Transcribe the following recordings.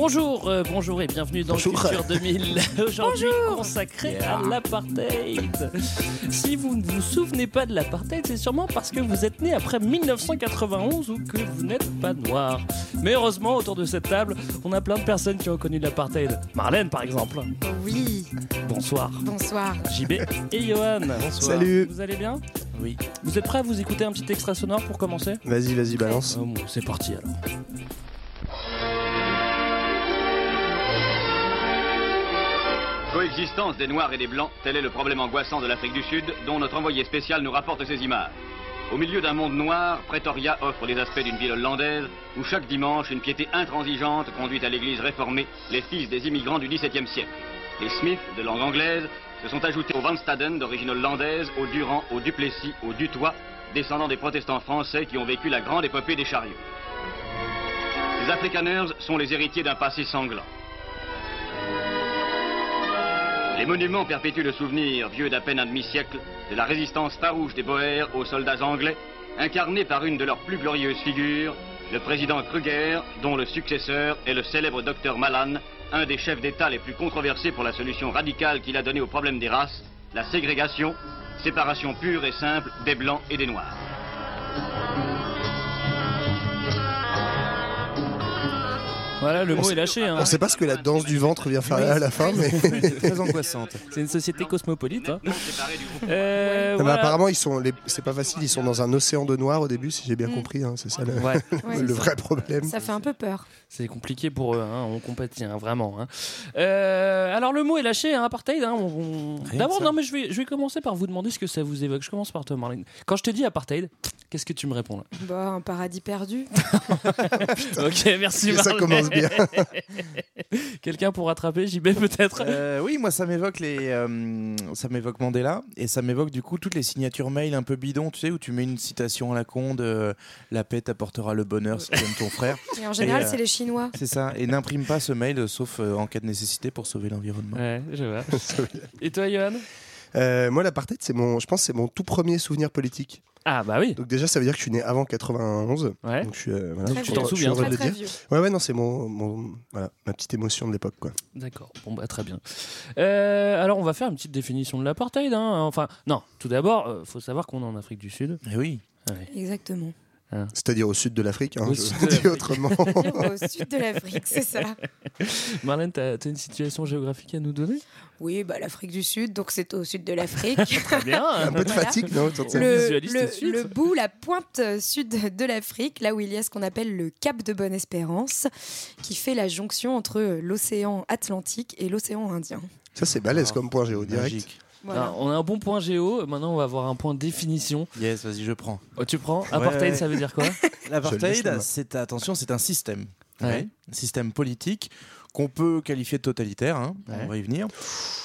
Bonjour, euh, bonjour et bienvenue dans Bonjour. Culture 2000, aujourd'hui consacré à l'apartheid. Si vous ne vous souvenez pas de l'apartheid, c'est sûrement parce que vous êtes né après 1991 ou que vous n'êtes pas noir. Mais heureusement, autour de cette table, on a plein de personnes qui ont connu l'apartheid. Marlène, par exemple. Oui, Bonsoir. bonsoir. JB et Johan. Salut. Vous allez bien? Oui. Vous êtes prêts à vous écouter un petit extrait sonore pour commencer? Vas-y, vas-y, balance. Oh, bon, C'est parti alors. Coexistence des Noirs et des Blancs, tel est le problème angoissant de l'Afrique du Sud, dont notre envoyé spécial nous rapporte ces images. Au milieu d'un monde noir, Pretoria offre les aspects d'une ville hollandaise où chaque dimanche une piété intransigeante conduit à l'église réformée les fils des immigrants du XVIIe siècle. Les Smith, de langue anglaise, se sont ajoutés aux Van Staden, d'origine hollandaise, aux Durand, aux Duplessis, aux Dutoit, descendants des protestants français qui ont vécu la grande épopée des chariots. Les Afrikaners sont les héritiers d'un passé sanglant. Les monuments perpétuent le souvenir, vieux d'à peine un demi-siècle, de la résistance farouche des Boers aux soldats anglais, incarnée par une de leurs plus glorieuses figures, le président Kruger, dont le successeur est le célèbre docteur Malan, un des chefs d'État les plus controversés pour la solution radicale qu'il a donnée au problème des races, la ségrégation, séparation pure et simple des Blancs et des Noirs. Voilà, le mot est lâché. hein. On sait pas ce que la danse du ventre vient faire à la fin, mais. très angoissante. C'est une société cosmopolite. hein. Séparés du groupe Euh, Non, mais voilà. apparemment, ils sont. les- C'est pas facile. Ils sont dans un océan de noir au début, si j'ai bien compris. hein, C'est ça le, Ouais, Ouais, le c'est vrai problème. Ça fait un peu peur. c'est compliqué pour eux, hein, on compatit hein, vraiment. hein. Euh, alors le mot est lâché, hein, apartheid. hein, on- D'abord, non, mais je vais, je vais commencer par vous demander ce que ça vous évoque. Je commence par toi, Marlène. Quand je te dis apartheid, qu'est-ce que tu me réponds là? Bah, un paradis perdu. Ok, merci. Et ça Marlène. Bien. Quelqu'un pour rattraper JB peut-être Euh, oui, moi ça m'évoque les, euh, ça m'évoque Mandela et ça m'évoque du coup toutes les signatures mail un peu bidons, tu sais, où tu mets une citation à la con de la paix t'apportera le bonheur si tu aimes ton frère. Et en général, euh, c'est les Chinois. C'est ça. Et n'imprime pas ce mail euh, sauf euh, en cas de nécessité pour sauver l'environnement. Ouais, je vois. Et toi, Johan? Euh, moi, l'apartheid, c'est mon. Je pense, que c'est mon tout premier souvenir politique. Ah bah oui. Donc déjà, ça veut dire que je suis né avant 91. Ouais. Donc je suis. euh, voilà, Très suis t'en souviens. Très, très dire. vieux. Ouais, ouais, non, c'est mon, mon, voilà, ma petite émotion de l'époque, quoi. D'accord, bon bah très bien. Euh, alors on va faire une petite définition de l'apartheid. Hein. Enfin, non, tout d'abord, euh, faut savoir qu'on est en Afrique du Sud. Et oui. Ouais. Exactement. C'est-à-dire au sud de l'Afrique, hein, je dis autrement. Au sud de l'Afrique, c'est ça. Marlène, t'as as une situation géographique à nous donner? Oui, bah, l'Afrique du Sud, donc c'est au sud de l'Afrique. Très bien. Un peu de Voilà. fatigue, non autour de ça le, le- le bout, la pointe sud de l'Afrique, là où il y a ce qu'on appelle le Cap de Bonne-Espérance, qui fait la jonction entre l'océan Atlantique et l'océan Indien. Ça, c'est balèze comme point géo direct. Magique. Voilà. Alors, on a un bon point géo, maintenant on va avoir un point définition. Yes, vas-y, je prends. Oh, tu prends Apartheid, ouais. ça veut dire quoi L'apartheid, c'est attention, c'est un système. Ouais. Un système politique qu'on peut qualifier de totalitaire, hein, Ouais. on va y venir,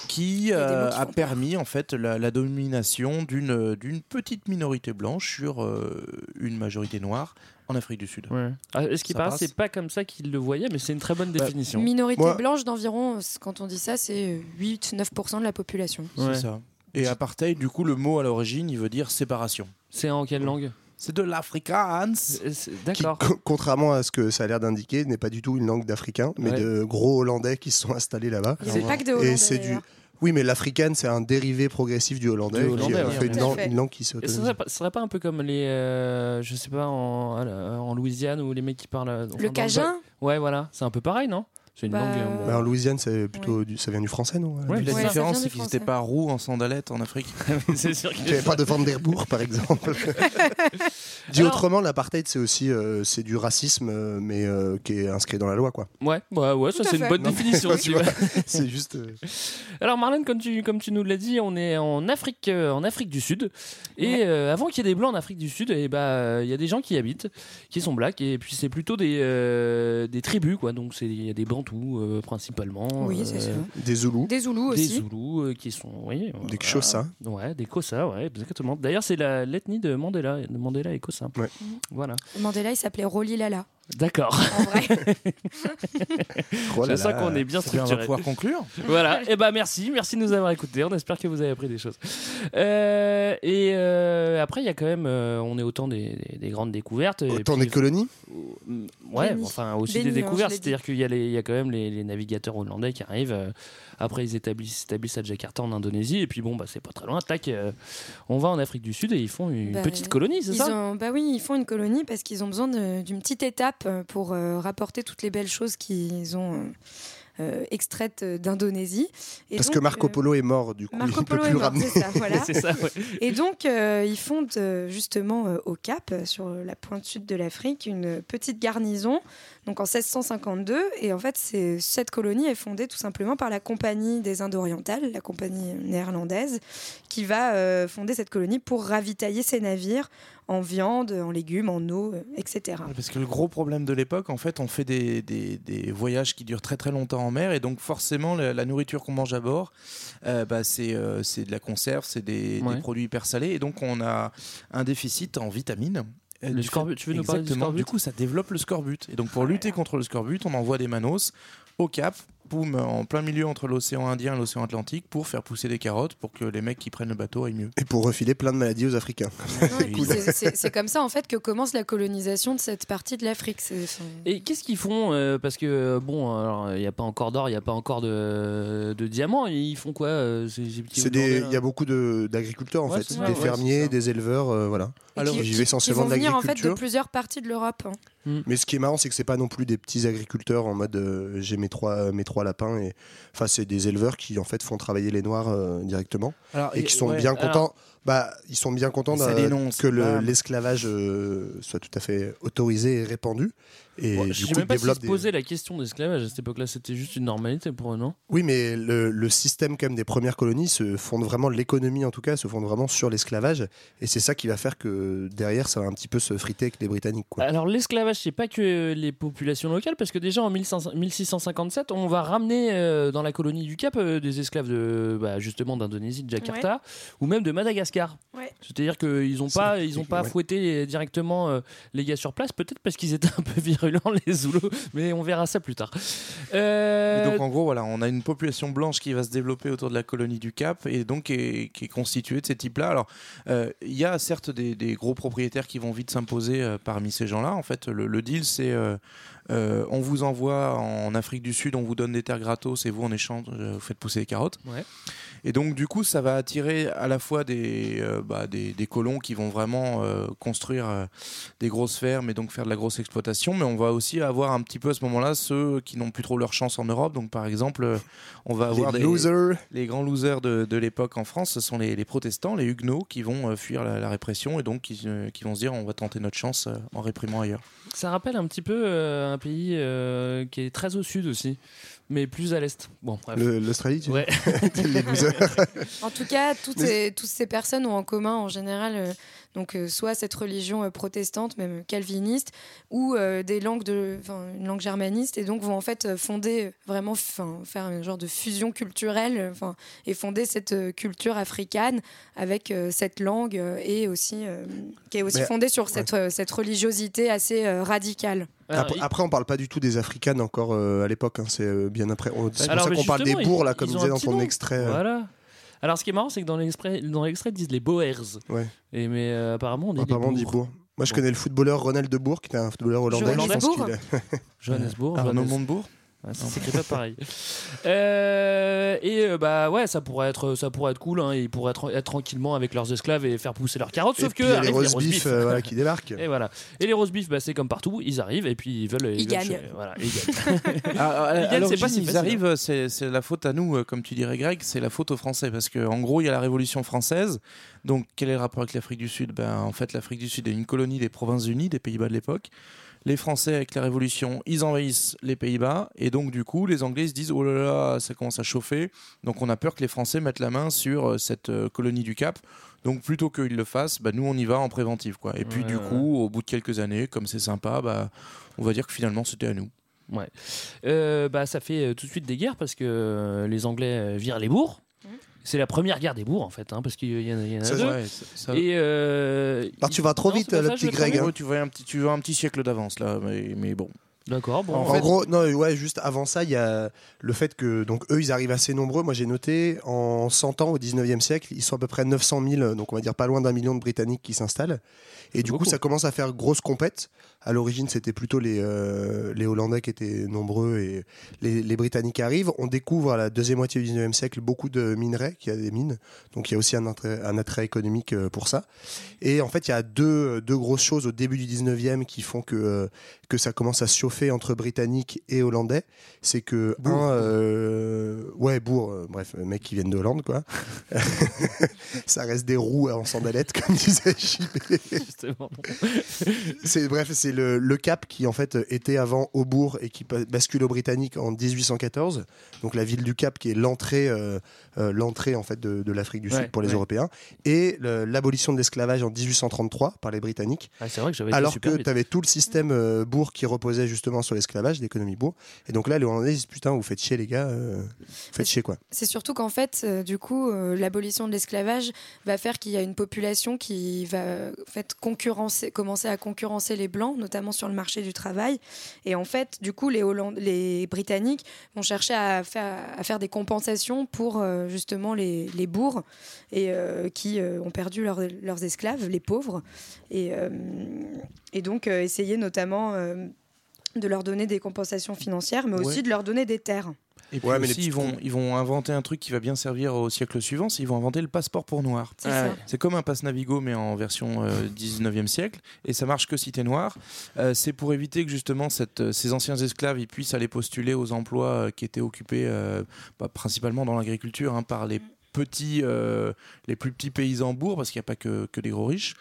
qui a euh, qui a permis en fait la, la domination d'une d'une petite minorité blanche sur euh, une majorité noire en Afrique du Sud. Ouais. Ah, Est-ce qu'il Ça paraît, passe c'est pas comme ça qu'il le voyait, mais c'est une très bonne Bah, définition. Minorité Moi- blanche d'environ, euh, quand on dit ça, c'est 8-9% de la population. Ouais. C'est ça. Et apartheid, du coup, le mot à l'origine, il veut dire séparation. C'est en quelle langue? C'est de l'Afrikaans. C'est- c'est- qui, D'accord. co- contrairement à ce que ça a l'air d'indiquer, n'est pas du tout une langue d'Africains, mais Ouais. de gros Hollandais qui se sont installés là-bas. Avait pas que de Hollandais. Et c'est du. Oui, mais l'africain, c'est un dérivé progressif du hollandais, Du qui hollandais, euh, ouais. fait une, langue, fait. une langue qui Et ce serait, pas, serait pas un peu comme les, euh, je sais pas, en, en Louisiane ou les mecs qui parlent. euh, enfin, Le Cajun Ouais, voilà, c'est un peu pareil, non? C'est une Bah, langue. bon. Bah, en Louisiane, c'est plutôt du- ça vient du français, non Ouais, Puis la Ouais, différence, c'est qu'ils n'étaient pas roux en sandalettes en Afrique. c'est sûr Il n'y pas de Vanderbourg, par exemple. Dit Alors- autrement, l'apartheid, c'est aussi euh, c'est du racisme, euh, mais euh, qui est inscrit dans la loi, quoi. Ouais, ouais, ouais, ça Tout c'est une bonne Non, définition. C'est juste. euh, Alors Marlène, comme tu, comme tu nous l'as dit, on est en Afrique, euh, en Afrique du Sud. Et euh, avant qu'il y ait des blancs en Afrique du Sud, et bah euh, il y a des gens qui y habitent, qui sont blacks, et puis c'est plutôt des, euh, des tribus, quoi. Donc c'est- il y a des bantous Bantous euh, principalement. Oui, c'est euh, ça. Des Zoulous. Des Zoulous Des aussi. Zoulous euh, qui sont. Oui, Des. Xhosa. Ouais, des Xhosa, ouais, exactement. D'ailleurs, c'est la- l'ethnie de Mandela. De Mandela et Xhosa. Ouais. Voilà. Mandela, il s'appelait Roli Lala. D'accord. En vrai. Oh ça là. qu'on est bien bien, on va structuré. pouvoir conclure. Voilà, et ben merci, merci de nous avoir écoutés. On espère que vous avez appris des choses. Euh, et euh, après, il y a quand même, euh, on est autant des, des- des grandes découvertes. Autant puis- des colonies Ouais, enfin aussi des hein, je découvertes. C'est-à-dire qu'il y, a les- il y a quand même les, les navigateurs hollandais qui arrivent. Après, ils établissent, s'établissent à Jakarta en Indonésie. Et puis bon, bah, c'est pas très loin. Tac, euh, on va en Afrique du Sud et ils font une Bah, petite colonie, c'est ça? ont- Bah oui, ils font une colonie parce qu'ils ont besoin d'une petite étape euh, pour euh, rapporter toutes les belles choses qu'ils ont euh, euh, extraites d'Indonésie. Parce donc, que Marco euh, Polo est mort, du coup, Marco il ne peut Polo plus est le ramener. c'est ça, voilà. C'est ça, ouais. Et donc, euh, ils fondent justement euh, au Cap, sur la pointe sud de l'Afrique, une petite garnison, donc en 1652. Et en fait, cette colonie est fondée tout simplement par la Compagnie des Indes orientales, la compagnie néerlandaise, qui va euh, fonder cette colonie pour ravitailler ses navires en viande, en légumes, en eau, euh, etc. Parce que le gros problème de l'époque, en fait, on fait des, des- des voyages qui durent très très longtemps en mer et donc forcément la, la nourriture qu'on mange à bord, euh, bah, c'est euh, de la conserve, c'est des, produits hyper salés et donc on a un déficit en vitamines. Le du scorbut, tu veux nous parler du Exactement. scorbut Du coup, ça développe le scorbut. Et donc, pour lutter contre le scorbut, on envoie des manos au Cap, boum, en plein milieu entre l'océan Indien et l'océan Atlantique, pour faire pousser des carottes pour que les mecs qui prennent le bateau aillent mieux. Et pour refiler plein de maladies aux Africains. Non, et puis c'est- comme ça en fait que commence la colonisation de cette partie de l'Afrique. Et qu'est-ce qu'ils font euh, Parce que euh, bon, alors il n'y a pas encore d'or, il n'y a pas encore de, de diamants. Ils font quoi euh, Il y a beaucoup de- d'agriculteurs en Ouais, fait, c'est ça, des ouais, fermiers, des éleveurs, euh, voilà. qui, vivent qui essentiellement vont de venir en fait de plusieurs parties de l'Europe. hein. Mais ce qui est marrant, c'est que c'est pas non plus des petits agriculteurs en mode euh, j'ai mes trois, mes trois lapins. Et... Enfin, c'est des éleveurs qui en fait font travailler les noirs euh, directement Alors, et qui sont ouais, bien alors- contents. Bah, ils sont bien contents que le- bam. l'esclavage euh, soit tout à fait autorisé et répandu. Et Bon, du je sais coup, même pas ils s'ils développent se des... posaient la question d'esclavage à cette époque-là. C'était juste une normalité pour eux, non? Oui, mais le, le système quand même des premières colonies se fonde vraiment, l'économie en tout cas, se fonde vraiment sur l'esclavage. Et c'est ça qui va faire que derrière, ça va un petit peu se friter avec les Britanniques. Quoi. Alors l'esclavage, c'est pas que les populations locales, parce que déjà en 1500 1657, on va ramener euh, dans la colonie du Cap euh, des esclaves de bah, justement d'Indonésie, de Jakarta, ou même de Madagascar. Ouais. C'est-à-dire qu'ils n'ont pas, ils ont pas ouais. fouetté directement euh, les gars sur place, peut-être parce qu'ils étaient un peu virulents les Zoulous, mais on verra ça plus tard. Euh, Et donc en gros, voilà, on a une population blanche qui va se développer autour de la colonie du Cap et donc qui est, qui est constituée de ces types-là. Alors, euh, il y a certes des, des gros propriétaires qui vont vite s'imposer euh, parmi ces gens-là. En fait, le, le deal, c'est euh, on vous envoie en Afrique du Sud, on vous donne des terres gratos et vous, en échange, euh, vous faites pousser des carottes. Ouais. Et donc, du coup, ça va attirer à la fois des, euh, bah, des, des colons qui vont vraiment euh, construire euh, des grosses fermes et donc faire de la grosse exploitation, mais on va aussi avoir un petit peu à ce moment-là ceux qui n'ont plus trop leur chance en Europe. Donc, par exemple, on va avoir les des losers. les grands losers de, de l'époque en France, ce sont les, les protestants, les huguenots, qui vont euh, fuir la, la répression et donc qui, euh, qui vont se dire on va tenter notre chance euh, en réprimant ailleurs. Ça rappelle un petit peu euh, un pays euh, qui est très au sud aussi, mais plus à l'est. Bon, bref. Le- L'Australie, tu Ouais. dis Les losers. En tout cas, toutes Mais- ces, toutes ces personnes ont en commun en général euh, donc euh, soit cette religion euh, protestante, même calviniste, ou euh, des langues de, enfin, une langue germaniste, et donc vont en fait euh, fonder euh, vraiment, enfin, faire un genre de fusion culturelle, euh, enfin, et fonder cette euh, culture africaine avec euh, cette langue euh, et aussi euh, qui est aussi Mais- fondée sur cette, euh, cette religiosité assez euh, radicale. Après, il- après, on parle pas du tout des Africaines encore euh, à l'époque. hein, c'est euh, bien après. On- C'est pour Alors, ça qu'on parle des bourgs là, comme un dans ton nom. extrait. euh. Voilà. Alors, ce qui est marrant, c'est que dans l'extrait, dans l'extrait, ils disent les Boers. Ouais. Et mais euh, apparemment, on dit Apparemment, on les dit bourgs. bourg. Moi, je Bon. connais le footballeur Ronald de Bourg, qui était un footballeur hollandais. je pense Johannesbourg qu'il est- Johannesburg. Ça s'écrit pas pareil. Euh, et euh, bah ouais, ça pourrait être, ça pourrait être cool. Hein, ils pourraient être, être tranquillement avec leurs esclaves et faire pousser leurs carottes. Et Sauf puis, que il y a les roast roast beef euh, voilà, qui débarquent. Et voilà. Et les roast beef, bah, c'est comme partout. Ils arrivent et puis ils veulent. Ils veulent gagnent. ch- Voilà, ils gagnent. Ah, à- à Ils gagnent, c'est l'origine, pas si ils facile, arrivent, c'est c'est la faute à nous, comme tu dirais Greg, c'est la faute aux Français. Parce qu'en gros, il y a la Révolution française. Donc, quel est le rapport avec l'Afrique du Sud? Ben, En fait, l'Afrique du Sud est une colonie des Provinces-Unies, des Pays-Bas de l'époque. Les Français, avec la Révolution, ils envahissent les Pays-Bas. Et donc, du coup, les Anglais se disent Oh là là, ça commence à chauffer. Donc, on a peur que les Français mettent la main sur euh, cette euh, colonie du Cap. Donc, plutôt qu'ils le fassent, bah, nous, on y va en préventive. Quoi. Et puis, du ouais. coup, au bout de quelques années, comme c'est sympa, bah, on va dire que finalement, c'était à nous. Ouais. Euh, bah, ça fait tout de suite des guerres parce que les Anglais virent les bourgs. C'est la première guerre des bourgs en fait, hein, parce qu'il y en a, y en a deux. ouais, ça- ça- Et euh, tu vas trop non, vite, le ça, petit Greg, hein. Ouais, tu vois un petit, tu vois un petit siècle d'avance là, mais, mais bon. D'accord, bon. En En fait- gros, non, ouais, juste avant ça, il y a le fait que donc eux, ils arrivent assez nombreux. Moi, j'ai noté en 100 ans au 19e siècle, ils sont à peu près 900 000, donc on va dire pas loin d'un million de Britanniques qui s'installent. Et du coup, ça commence à faire grosse compète. À l'origine, c'était plutôt les, euh, les Hollandais qui étaient nombreux et les, les Britanniques arrivent. On découvre à la deuxième moitié du 19e siècle beaucoup de minerais, qu'il y a des mines. Donc il y a aussi un attrait, un attrait économique euh, pour ça. Et en fait, il y a deux, deux grosses choses au début du 19e qui font que, euh, que ça commence à se chauffer entre Britanniques et Hollandais. C'est que, un, euh, ouais, bourg, euh, bref, mecs qui viennent de Hollande, quoi. ça reste des roues en sandalettes, comme disait JP. Justement. c'est bref, c'est le, le Cap qui en fait était avant Aubourg et qui bascule aux Britanniques en 1814. Donc la ville du Cap qui est l'entrée, euh, euh, l'entrée en fait de, de l'Afrique du Ouais, Sud pour les ouais. Européens et le- l'abolition de l'esclavage en 1833 par les Britanniques. Ah, c'est vrai que j'avais été Alors super que tu avais tout le système euh, bourg qui reposait justement sur l'esclavage, l'économie bourg. Et donc là, les Hollandais disent putain, vous faites chier les gars, euh, vous faites chier quoi. C'est surtout qu'en fait, euh, du coup, euh, l'abolition de l'esclavage va faire qu'il y a une population qui va en fait, concurrencer, commencer à concurrencer les Blancs, notamment sur le marché du travail. Et en fait, du coup, les, Holland- les Britanniques vont chercher à faire, à faire des compensations pour justement les, les bourgs et, qui ont perdu leurs- leurs esclaves, les pauvres. Et, et donc, essayer notamment de leur donner des compensations financières, mais aussi Ouais. de leur donner des terres. Et puis aussi, ils vont, ils vont inventer un truc qui va bien servir au siècle suivant, c'est ils vont inventer le passeport pour noir. C'est comme un passe Navigo, mais en version euh, 19e siècle, et ça marche que si t'es noir. Euh, c'est pour éviter que justement cette, euh, ces anciens esclaves ils puissent aller postuler aux emplois euh, qui étaient occupés euh, bah, principalement dans l'agriculture hein, par les petits, euh, les plus petits paysans bourgs, parce qu'il n'y a pas que, que des gros riches.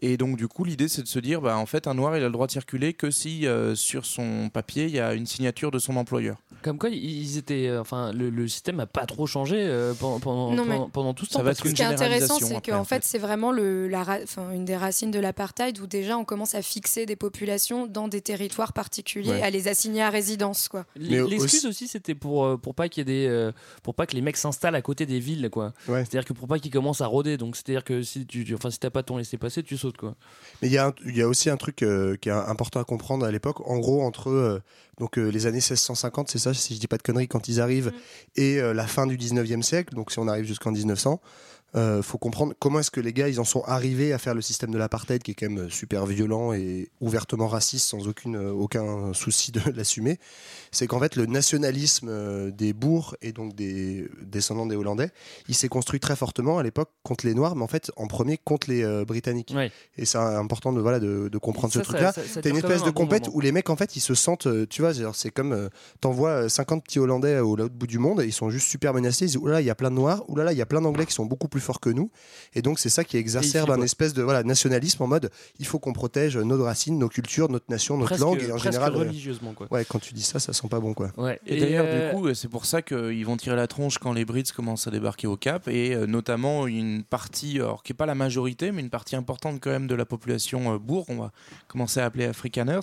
Et donc, du coup, l'idée, c'est de se dire, bah, en fait, un noir, il a le droit de circuler que si euh, sur son papier, il y a une signature de son employeur. Comme quoi, ils étaient, euh, enfin, le, le système n'a pas trop changé euh, pendant, pendant, Non, mais- pendant, pendant tout ce Ça temps. va parce être que- une Ce qui est intéressant, c'est qu'en en fait, c'est vraiment le, la, une des racines de l'apartheid où déjà on commence à fixer des populations dans des territoires particuliers, Ouais. à les assigner à résidence. Quoi. L'excuse aussi, c'était pour, pour pas qu'il y ait des, euh, pour pas que les mecs s'installent à côté des villes, quoi. C'est-à-dire que pour pas qu'ils commencent à rôder. Donc, c'est-à-dire que si tu, tu- enfin, si t'as pas ton laissé passer, tu sautes, quoi. Mais il y, a y aussi un truc euh, qui est important à comprendre à l'époque. En gros, entre euh, donc, euh, les années 1650, c'est ça, si je dis pas de conneries, quand ils arrivent, et euh, la fin du 19e siècle, donc si on arrive jusqu'en 1900, euh, faut comprendre comment est-ce que les gars ils en sont arrivés à faire le système de l'apartheid qui est quand même super violent et ouvertement raciste sans aucune, euh, aucun souci de l'assumer. C'est qu'en fait le nationalisme euh, des bourgs et donc des descendants des Hollandais, il s'est construit très fortement à l'époque contre les Noirs, mais en fait en premier contre les euh, Britanniques. Et c'est important de, voilà, de, de comprendre Ça, ce truc-là. T'as une espèce de un compète où les mecs en fait ils se sentent, tu vois, c'est comme euh, t'envoies euh, 50 petits Hollandais au l'autre bout du monde et ils sont juste super menacés. Ils disent oulala, il y a plein de Noirs, oulala, il y a plein d'Anglais qui sont beaucoup plus forts que nous. Et donc c'est ça qui exacerbe un espèce de voilà, nationalisme en mode il faut qu'on protège nos racines, nos cultures, notre nation, notre Presque- langue et en général. euh, religieusement, quoi. Ouais, quand tu dis ça, ça sent pas bon quoi. Ouais. Et, Et, d'ailleurs, euh, du coup, c'est pour ça qu'ils vont tirer la tronche quand les Brits commencent à débarquer au Cap, et euh, notamment une partie, alors, qui n'est pas la majorité, mais une partie importante quand même de la population euh, bourg, on va commencer à appeler Afrikaners,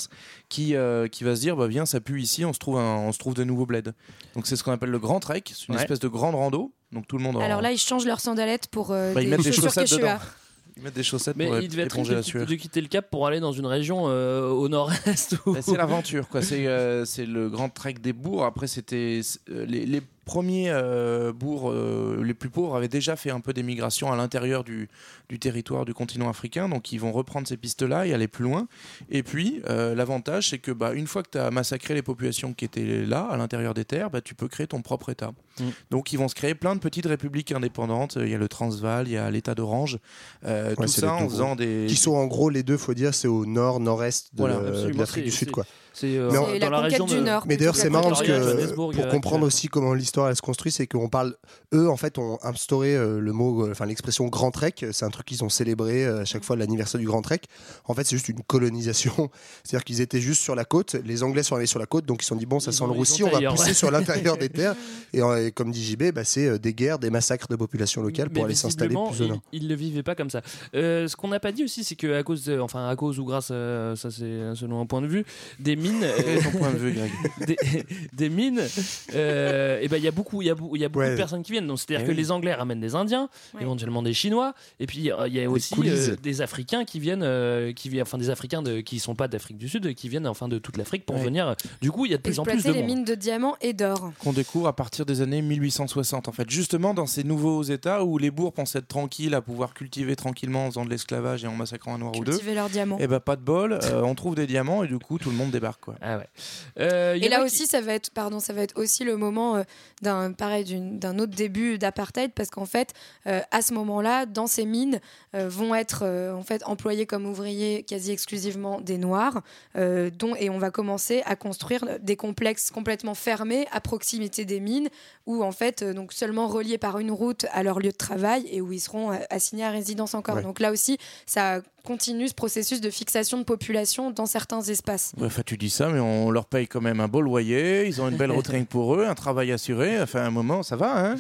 qui, euh, qui va se dire, bah, viens, ça pue ici, on se trouve, un- on se trouve de nouveaux bleds. Donc c'est ce qu'on appelle le grand trek, c'est une Ouais. espèce de grande rando, donc tout le monde en- Alors là, ils changent leurs sandalettes pour euh, Bah, ils des mettent des chaussures chaussettes dedans. Ils mettent des chaussettes Mais pour il devait être éponger riche la de, sueur. de quitter le Cap pour aller dans une région euh, au nord-est. où- Bah, c'est l'aventure, quoi. C'est euh, c'est le grand trek des bourgs. Après, c'était euh, les, les premiers euh, bourgs euh, les plus pauvres avaient déjà fait un peu d'émigration à l'intérieur du, du territoire du continent africain. Donc, ils vont reprendre ces pistes-là et aller plus loin. Et puis, euh, l'avantage, c'est que bah, une fois que tu as massacré les populations qui étaient là, à l'intérieur des terres, bah, tu peux créer ton propre État. Mm. Donc, ils vont se créer plein de petites républiques indépendantes. Il y a le Transvaal, il y a l'État d'Orange. Euh, Ouais, tout ça en faisant gros. des. Qui sont en gros les deux, faut dire, c'est au nord, nord-est de, Voilà, de absolument, l'Afrique du Sud, quoi. C'est euh, dans la la région du de- Nord. Mais d'ailleurs, c'est marrant parce que pour euh, comprendre que- aussi comment l'histoire elle se construit, c'est qu'on parle, eux en fait ont instauré euh, le mot, euh, enfin l'expression Grand Trek. C'est un truc qu'ils ont célébré euh, à chaque fois l'anniversaire du Grand Trek. En fait, c'est juste une colonisation. C'est-à-dire qu'ils étaient juste sur la côte. Les Anglais sont allés sur la côte, donc ils se sont dit bon, ça Ils sent le roussi, on va pousser ouais. sur l'intérieur des terres. Et, euh, et comme dit JB, bah, c'est euh, des guerres, des massacres de populations locales pour Mais aller s'installer plus au ils, nord. ils le vivaient pas comme ça. Euh, ce qu'on n'a pas dit aussi, c'est que à cause, de- enfin à cause ou grâce, à, ça c'est selon un point de vue, des mines, Quel est ton point de vue, Greg des, des mines, euh, et ben il y a beaucoup, il y a, y a beaucoup Ouais. de personnes qui viennent. Donc c'est-à-dire Eh que oui. les Anglais ramènent des Indiens, Ouais. éventuellement des Chinois, et puis euh, il y a aussi euh, des Africains qui viennent, euh, qui viennent, enfin des Africains de, qui sont pas d'Afrique du Sud, qui viennent enfin de toute l'Afrique pour Ouais. venir. Du coup, il y a de plus en plus de les monde. mines de diamants et d'or. qu'on découvre à partir des années 1860 en fait justement dans ces nouveaux états où les bourgs pensaient être tranquilles à pouvoir cultiver tranquillement en faisant de l'esclavage et en massacrant un noir ou deux Cultiver leurs diamants. et bah pas de bol euh, on trouve des diamants et du coup tout le monde débarque quoi Ah ouais. Euh, Et là qui- aussi, ça va être, pardon, ça va être aussi le moment euh, d'un, pareil, d'un autre début d'apartheid, parce qu'en fait, euh, à ce moment-là, dans ces mines, euh, vont être euh, en fait employés comme ouvriers quasi exclusivement des noirs, euh, dont et on va commencer à construire des complexes complètement fermés à proximité des mines, où en fait, euh, donc seulement reliés par une route à leur lieu de travail et où ils seront assignés à résidence encore. Ouais. Donc là aussi, ça continue ce processus de fixation de population dans certains espaces. Enfin, tu dis ça, mais on leur paye quand même un beau loyer, ils ont une belle retraite pour eux, un travail assuré. Enfin, à un moment, ça va, hein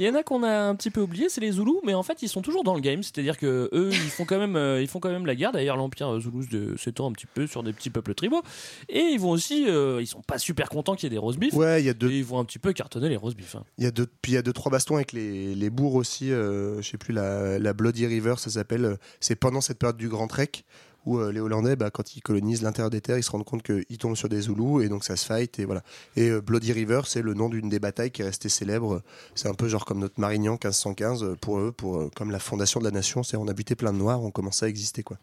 Il y en a qu'on a un petit peu oublié, c'est les Zoulous, mais en fait ils sont toujours dans le game, c'est-à-dire que eux ils font quand même, euh, ils font quand même la guerre. D'ailleurs l'empire Zoulou de- s'étend un petit peu sur des petits peuples tribaux, et ils vont aussi, euh, ils sont pas super contents qu'il y ait des roast beef, Ouais, il y a deux, et ils vont un petit peu cartonner les roast beef. hein. Il y a deux, puis il y a deux trois bastons avec les, les bourgs aussi. euh, je sais plus la, la Bloody River, ça s'appelle. euh, C'est pendant cette période du Grand Trek où euh, les Hollandais, bah, quand ils colonisent l'intérieur des terres, ils se rendent compte qu'ils tombent sur des Zoulous et donc ça se fight et voilà. Et euh, Bloody River, c'est le nom d'une des batailles qui est restée célèbre. C'est un peu genre comme notre Marignan 1515 euh, pour eux, pour comme la fondation de la nation. C'est on a buté plein de noirs, on commençait à exister quoi.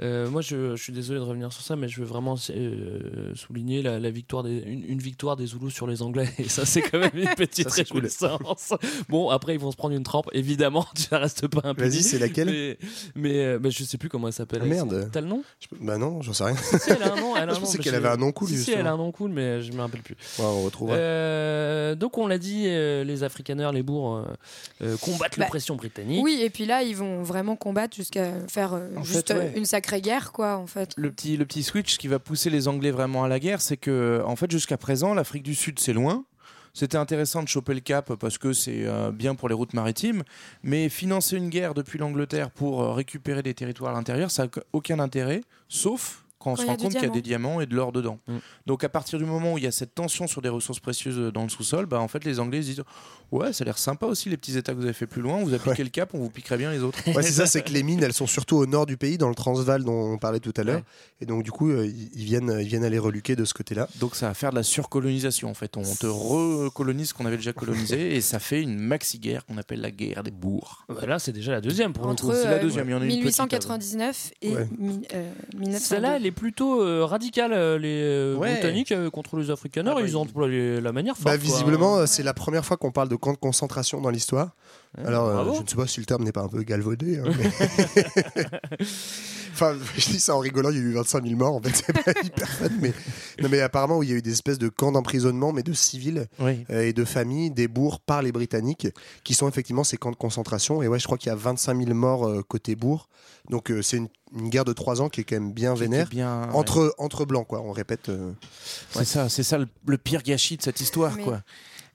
Euh, moi je, je suis désolé de revenir sur ça, mais je veux vraiment euh, souligner la, la victoire des, une, une victoire des Zoulous sur les Anglais, et ça c'est quand même une petite Ça, cool. réjouissance. Bon après ils vont se prendre une trempe, évidemment, ça reste pas un Vas-y, c'est laquelle? Mais, mais, mais je sais plus comment elle s'appelle. Ah, merde. T'as le nom? Je- Bah non, j'en sais rien. Si, elle a un nom. Elle a un Je pensais qu'elle avait un nom cool, Si, si, elle a un nom cool, mais je me rappelle plus. Ouais, on retrouvera. Euh, donc on l'a dit, euh, les Afrikaners, les bourgs euh, combattent Bah, l'oppression britannique. Oui, et puis là, ils vont vraiment combattre jusqu'à faire euh, juste fait, ouais. une sacrée guerre, quoi, en fait. le petit, le petit switch qui va pousser les Anglais vraiment à la guerre, c'est que, en fait, jusqu'à présent, l'Afrique du Sud, c'est loin. C'était intéressant de choper le cap parce que c'est euh, bien pour les routes maritimes, mais financer une guerre depuis l'Angleterre pour euh, récupérer des territoires à l'intérieur, ça n'a aucun intérêt, sauf quand on Quand se rend compte qu'il y a des diamants et de l'or dedans. Mm. Donc à partir du moment où il y a cette tension sur des ressources précieuses dans le sous-sol, bah, en fait les Anglais se disent ouais ça a l'air sympa aussi les petits états que vous avez fait plus loin, vous appliquez le cap, on vous piquerait bien les autres. Ouais, c'est ça, c'est que les mines, elles sont surtout au nord du pays, dans le Transvaal dont on parlait tout à l'heure. Ouais. Et donc, du coup, euh, ils ils viennent, ils viennent aller reluquer de ce côté-là. Donc ça va faire de la surcolonisation en fait. On te recolonise ce qu'on avait déjà colonisé et ça fait une maxi-guerre qu'on appelle la guerre des bourgs. Voilà, c'est déjà la deuxième pour Entre le coup. c'est la euh, deuxième, il y en a une petite avant. 1899 et Ouais. mi- euh, 1902. Celle-là, elle est plutôt euh, radicale. euh, Les euh, Ouais. Britanniques euh, contre les Afrikaners, Ah bah, ils il- ont employé la manière forte. Bah, quoi. visiblement, c'est la première fois qu'on parle de camp de concentration dans l'histoire. Ouais, Alors, euh, bravo. je ne sais pas si le terme n'est pas un peu galvaudé. hein, mais- enfin, je dis ça en rigolant, il y a eu 25 000 morts, en fait, c'est pas hyper fun. Mais... Non, mais apparemment, il y a eu des espèces de camps d'emprisonnement, mais de civils Oui. euh, et de familles, des bourgs par les Britanniques, qui sont effectivement ces camps de concentration. Et ouais, je crois qu'il y a 25 000 morts euh, côté bourg. Donc, euh, c'est une, une guerre de trois ans qui est quand même bien vénère. Bien, ouais. Entre, entre blancs, quoi, on répète. euh, C'est ça, c'est ça le, le pire gâchis de cette histoire, Mais- quoi.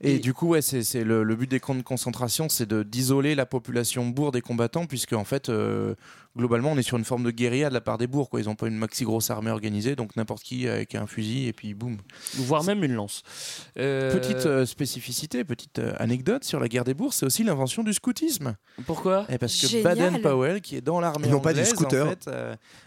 Et, Et- du coup, ouais, c'est c'est le, le but des camps de concentration, c'est de d'isoler la population bourg des combattants, puisque en fait, euh, globalement, on est sur une forme de guérilla de la part des bourgs. Quoi. Ils n'ont pas une maxi grosse armée organisée, donc n'importe qui avec un fusil et puis boum. Voire même une lance. Euh, Petite euh, spécificité, petite euh, anecdote sur la guerre des bourgs, c'est aussi l'invention du scoutisme. Pourquoi? Et parce que Génial. Baden-Powell, qui est dans l'armée Ils n'ont pas anglaise, scooter. en fait, euh,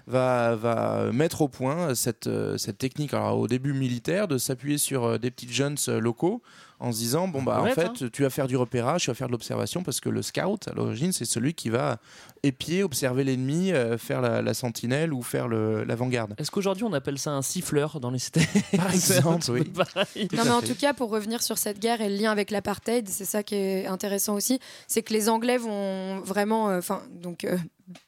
va, va mettre au point cette, euh, cette technique, alors au début militaire, de s'appuyer sur euh, des petites jeunes euh, locaux en se disant bon bah en fait hein. tu vas faire du repérage, tu vas faire de l'observation parce que le scout à l'origine c'est celui qui va épier, observer l'ennemi, euh, faire la, la sentinelle ou faire l'avant-garde. Est-ce qu'aujourd'hui on appelle ça un siffleur dans les cités? Par exemple, oui. Non, mais en tout cas, pour revenir sur cette guerre et le lien avec l'apartheid, c'est ça qui est intéressant aussi, c'est que les Anglais vont vraiment, euh, enfin, donc euh,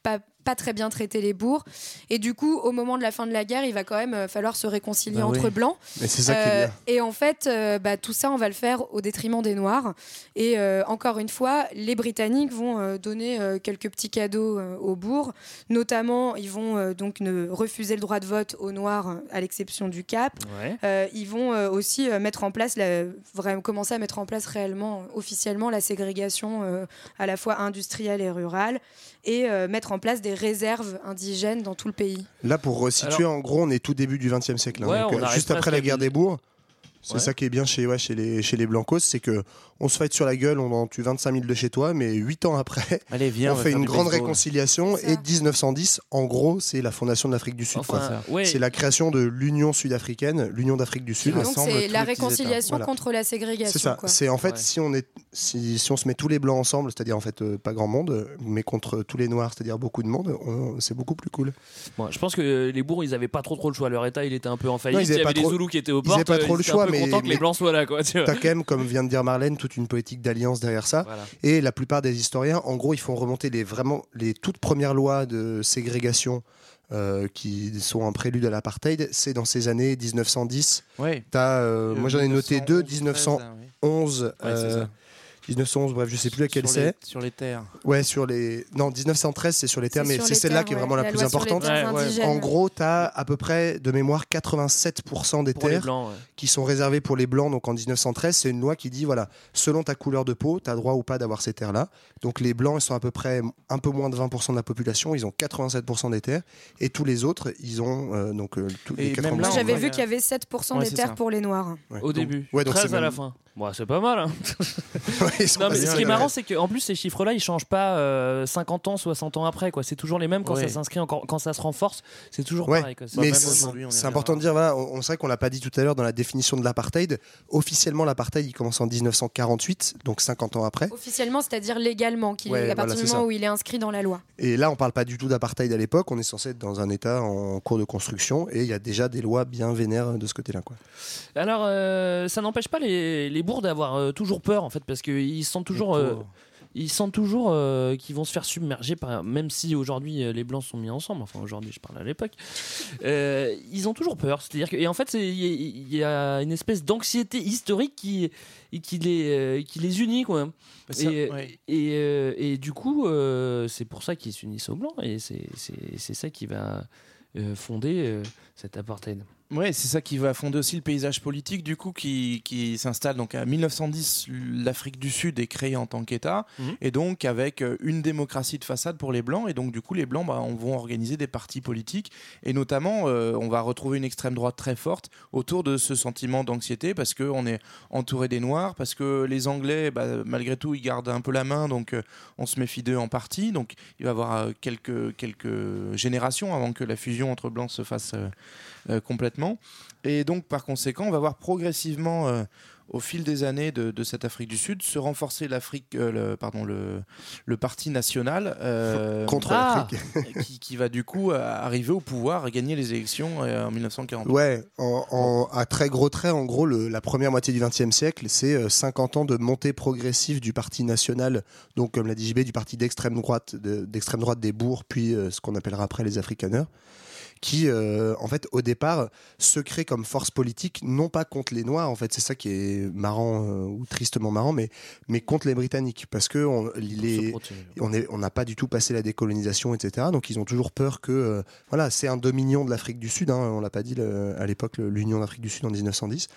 pas pas très bien traité les bourgs. Et du coup, au moment de la fin de la guerre, il va quand même euh, falloir se réconcilier Bah entre oui. blancs. Mais ça Euh. Et en fait, euh, bah, tout ça, on va le faire au détriment des Noirs. Et euh, encore une fois, les Britanniques vont euh, donner euh, quelques petits cadeaux euh, aux bourgs. Notamment, ils vont euh, donc ne refuser le droit de vote aux Noirs, à l'exception du Cap. Ouais. Euh, ils vont euh, aussi euh, mettre en place, la- vraiment commencer à mettre en place réellement, officiellement, la ségrégation euh, à la fois industrielle et rurale, et euh, mettre en place des réserves indigènes dans tout le pays. Là, pour resituer, Alors- en gros, on est tout début du XXe siècle. hein. Ouais, Donc, on euh, juste après la guerre des bourgs. C'est Ouais. ça qui est bien chez, ouais, chez, les, chez les Blancos, c'est que on se fight sur la gueule, on en tue 25 000 de chez toi, mais 8 ans après, Allez, viens, on fait une grande baseball. réconciliation. Et 1910, en gros, c'est la fondation de l'Afrique du Sud. quoi. Enfin, ouais. C'est la création de l'Union sud-africaine, l'Union d'Afrique du Et Sud. donc, c'est la réconciliation. Voilà. contre la ségrégation. C'est ça. C'est en fait Ouais. si on est si, si on se met tous les blancs ensemble, c'est-à-dire en fait euh, pas grand monde, euh, mais contre tous les noirs, c'est-à-dire beaucoup de monde, on- c'est beaucoup plus cool. Bon, je pense que les bourgs, ils avaient pas trop trop le choix. Leur état, il était un peu en faillite. Non, ils il y avaient avait pas des trop- Zoulous qui étaient aux ils portes. pas trop euh, le choix, peu mais- contents que les blancs soient là, quoi. tu vois. T'as quand même, comme vient de dire Marlène, toute une politique d'alliance derrière ça. Voilà. Et la plupart des historiens, en gros, ils font remonter les, vraiment, les toutes premières lois de ségrégation euh, qui sont un prélude à l'apartheid. C'est dans ces années 1910. Ouais. T'as, euh, moi, j'en ai noté deux, 1911, 1911, euh, Ouais, c'est ça. 1911, bref, je sais plus laquelle c'est. Sur les terres. Ouais, sur les. Non, 1913, c'est sur les terres, mais c'est celle-là qui est vraiment la, La plus importante. Ouais. En gros, tu as à peu près, de mémoire, 87% des Pour terres blancs. ouais. qui sont réservées pour les blancs. Donc en 1913, c'est une loi qui dit voilà, selon ta couleur de peau, tu as droit ou pas d'avoir ces terres-là. Donc les blancs, ils sont à peu près un peu moins de 20% de la population, ils ont 87% des terres. Et tous les autres, ils ont euh, donc euh, tous les Et même 80%. là, Moi, en j'avais vu qu'il y avait 7% ouais, des terres ça. pour les Noirs. Ouais, Au donc- début. ouais, donc 13 c'est à la fin. Bon, c'est pas mal. Hein. Ouais, Non, pas mais ce qui est marrant, c'est qu'en plus, ces chiffres-là, ils changent pas euh, 50 ans, 60 ans après. quoi. C'est toujours les mêmes quand Ouais. ça s'inscrit, encore- quand ça se renforce. C'est toujours Ouais, pareil. quoi. Mais même c'est important de dire, voilà, on, on sait qu'on l'a pas dit tout à l'heure dans la définition de l'apartheid. Officiellement, l'apartheid, il commence en 1948, donc 50 ans après. Officiellement, c'est-à-dire légalement, qu'il Ouais, à voilà, partir du moment ça. où il est inscrit dans la loi. Et là, on parle pas du tout d'apartheid à l'époque. On est censé être dans un État en cours de construction, et il y a déjà des lois bien vénères de ce côté-là, quoi. Alors, euh, ça n'empêche pas les, les bourgs d'avoir euh, toujours peur, en fait, parce qu'ils sentent toujours. Euh, ils sentent toujours euh, qu'ils vont se faire submerger, par, même si aujourd'hui euh, les blancs sont mis ensemble, enfin aujourd'hui je parle à l'époque, euh, ils ont toujours peur. C'est-à-dire que, et en fait, c'est- il y, a- il y a une espèce d'anxiété historique qui, qui, les, euh, qui les unit. Quoi. Bah, ça, et, ouais. et, euh, et du coup, euh, c'est pour ça qu'ils s'unissent aux blancs, et c'est c'est- c'est ça qui va euh, fonder euh, cet apartheid. Ouais, c'est ça qui va fonder aussi le paysage politique du coup qui, qui s'installe donc à 1910 l'Afrique du Sud est créée en tant qu'État Mhm. et donc avec euh, une démocratie de façade pour les blancs et donc du coup les blancs bah, on vont organiser des partis politiques et notamment euh, on va retrouver une extrême droite très forte autour de ce sentiment d'anxiété parce que on est entouré des noirs parce que les Anglais bah, malgré tout ils gardent un peu la main donc euh, on se méfie d'eux en partie donc il va y avoir euh, quelques quelques générations avant que la fusion entre blancs se fasse euh, complètement. Et donc, par conséquent, on va voir progressivement, euh, au fil des années de, de cette Afrique du Sud, se renforcer l'Afrique, euh, le, pardon, le, le parti national euh, Contre Ah. l'Afrique. qui, qui va du coup arriver au pouvoir et gagner les élections en 1940. Ouais, en, en- à très gros traits, en gros, le- la première moitié du XXe siècle, c'est euh, 50 ans de montée progressive du parti national, donc comme l'a dit JB, du parti d'extrême droite, de- d'extrême droite des bourgs, puis ce qu'on appellera après les Afrikaners, qui, euh, en fait, au départ, se crée comme force politique, non pas contre les Noirs, en fait, c'est ça qui est marrant euh, ou tristement marrant, mais, mais contre les Britanniques, parce que on, les, on est- on n'a pas du tout passé la décolonisation, etc. Donc ils ont toujours peur que, euh, voilà, c'est un dominion de l'Afrique du Sud. Hein, on l'a pas dit le- à l'époque, l'Union d'Afrique du Sud en 1910.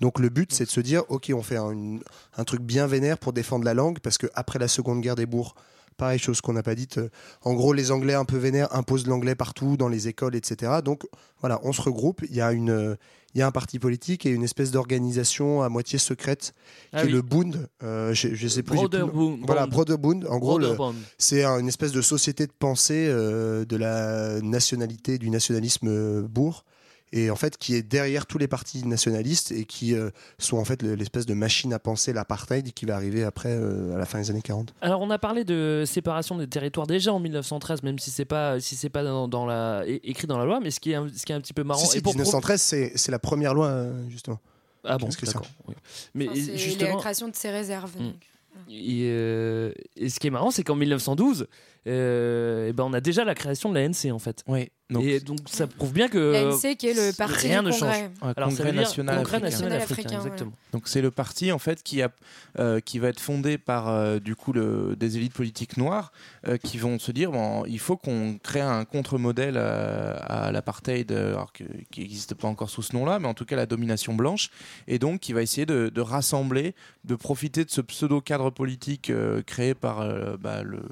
Donc le but, c'est de se dire, ok, on fait un, une- un truc bien vénère pour défendre la langue, parce que après la Seconde Guerre des Bourgs. Pareil, chose qu'on n'a pas dite. euh, En gros, les Anglais un peu vénères imposent l'anglais partout, dans les écoles, etc. Donc, voilà, on se regroupe. Il y a une, il y a un parti politique et une espèce d'organisation à moitié secrète qui Ah est le Bund. Euh, je, je sais plus. Broderbund. Voilà, Broderbund. En gros, c'est un- une espèce de société de pensée euh, de la nationalité, du nationalisme euh, bourg, et en fait qui est derrière tous les partis nationalistes et qui euh, sont en fait le- l'espèce de machine à penser l'apartheid qui va arriver après euh, à la fin des années 40. Alors on a parlé de séparation des territoires déjà en 1913, même si c'est pas si c'est pas dans, dans la é- écrit dans la loi, mais ce qui est un, ce qui est un petit peu marrant. Si, si, et pour pro- 1913, c'est c'est la première loi euh, justement. Ah bon, d'accord. oui. Mais Enfin, c'est la justement, création de ces réserves. Mm. Et, euh, et ce qui est marrant, c'est qu'en 1912, euh, et ben on a déjà la création de la NC en fait. Oui. et donc ça prouve bien que La NC qui est le parti rien du ne Congrès. change. Alors, ça congrès national Congrès africain. national Africain, africain, voilà. exactement. Donc c'est le parti en fait qui a euh, qui va être fondé par euh, du coup le, des élites politiques noires euh, qui vont se dire bon il faut qu'on crée un contre-modèle euh, à l'apartheid qui n'existe pas encore sous ce nom-là mais en tout cas la domination blanche et donc qui va essayer de, de rassembler de profiter de ce pseudo cadre politique euh, créé par euh, bah, le,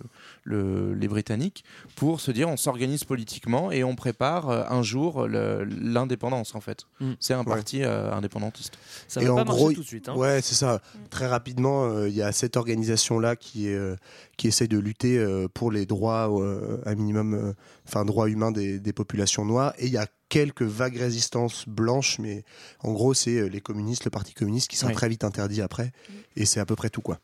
le- les Britanniques pour se dire on s'organise politiquement et on prépare euh, un jour l'indépendance en fait Mm. c'est un Ouais. parti euh, indépendantiste Ça et va en pas marcher gros, tout de suite. hein. ouais, c'est ça. Très rapidement, euh, il y a cette organisation-là qui, est, euh, qui essaie de lutter euh, pour les droits, euh, un minimum, euh, enfin, droits humains des, des populations noires. Et il y a quelques vagues résistances blanches, mais en gros, c'est euh, les communistes, le Parti communiste qui sera Ouais. très vite interdit après. Et c'est à peu près tout, quoi.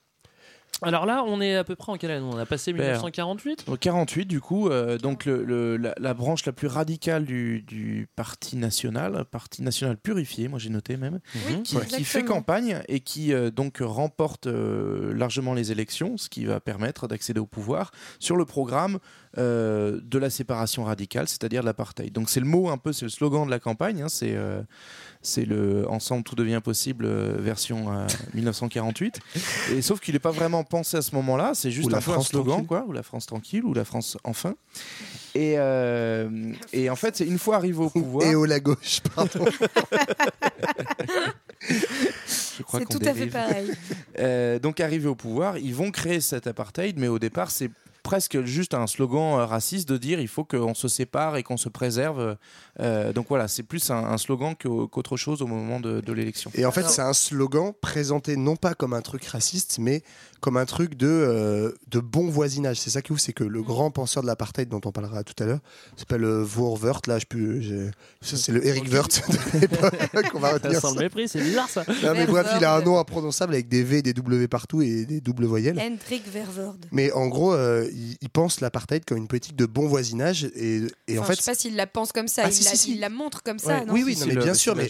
Alors là, on est à peu près en quelle année? On a passé Super. 1948 Au 48, du coup, euh, donc le, le- la, la branche la plus radicale du, du Parti national, Parti national purifié, moi j'ai noté même, Oui, qui, fait campagne et qui euh, donc remporte euh, largement les élections, ce qui va permettre d'accéder au pouvoir sur le programme euh, de la séparation radicale, c'est-à-dire de l'apartheid. Donc c'est le mot un peu, c'est le slogan de la campagne, hein, c'est euh, c'est le ensemble tout devient possible euh, version euh, 1948. Et sauf qu'il n'est pas vraiment pensé à ce moment-là, c'est juste la un France slogan tranquille. quoi, ou la France tranquille, ou la France enfin. Et, euh, et en fait, c'est une fois arrivé au pouvoir. Et au la gauche, pardon. Je crois C'est tout à fait pareil. Euh, donc arrivé au pouvoir, ils vont créer cet apartheid, mais au départ c'est presque juste un slogan euh, raciste de dire il faut qu'on se sépare et qu'on se préserve. Euh, donc voilà, c'est plus un, un slogan qu'autre chose au moment de, de l'élection. Et en fait, c'est un slogan présenté non pas comme un truc raciste, mais comme un truc de, euh, de bon voisinage. C'est ça qui est ouf, c'est que le grand penseur de l'apartheid dont on parlera tout à l'heure s'appelle Voor Wert. Là, je peux, ça, c'est le Eric Wert de l'époque qu'on va Ça retenir. sent le ça. mépris, c'est bizarre ça. Non, mais bref, il a un nom imprononçable avec des V, des W partout et des doubles voyelles. Hendrik Verwoerd. Mais en gros, euh, il, pense l'apartheid comme une politique de bon voisinage. Et, et en fait, je sais pas s'il la pense comme ça, Ah, il, si, la, si, si. il la montre comme ça. Ouais, non oui, oui, non, mais le- bien c'est sûr, mais,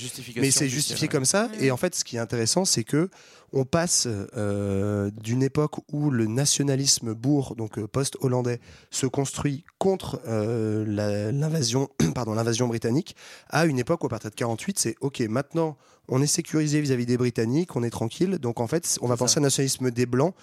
c'est justifié comme ça. Et en fait, ce qui est intéressant, c'est que on passe euh, d'une époque où le nationalisme bourg, donc euh, post-hollandais, se construit contre euh, l'invasion, pardon, l'invasion britannique, à une époque où à partir de 48, c'est ok, maintenant on est sécurisé vis-à-vis des Britanniques, on est tranquille. Donc en fait, on va penser à un nationalisme des blancs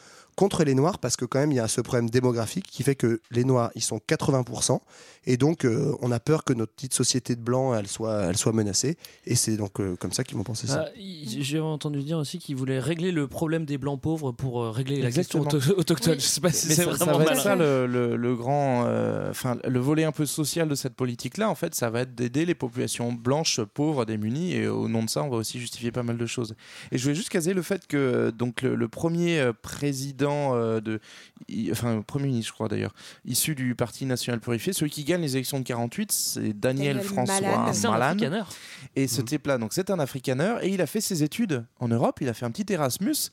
contre les noirs parce que quand même il y a ce problème démographique qui fait que les noirs ils sont 80% et donc euh, on a peur que notre petite société de blancs elle soit elle soit menacée et c'est donc euh, comme ça qu'ils vont penser ça. Ah, J'ai entendu dire aussi qu'il voulait régler le problème des blancs pauvres pour euh, régler la question Exactement. auto- autochtone. Oui. Je sais pas si c'est ça, ça vraiment va être ça le, le- le grand, euh, enfin le volet un peu social de cette politique-là. En fait, ça va être d'aider les populations blanches, pauvres, démunies, et au nom de ça, on va aussi justifier pas mal de choses. Et je voulais juste caser le fait que donc le, le premier euh, président euh, de, enfin premier ministre, je crois d'ailleurs, issu du Parti national purifié, celui qui gagne les élections de 48, c'est Daniel, Daniel François Malan. C'est un. Et ce type-là, donc c'est un africaneur, et il a fait ses études en Europe. Il a fait un petit Erasmus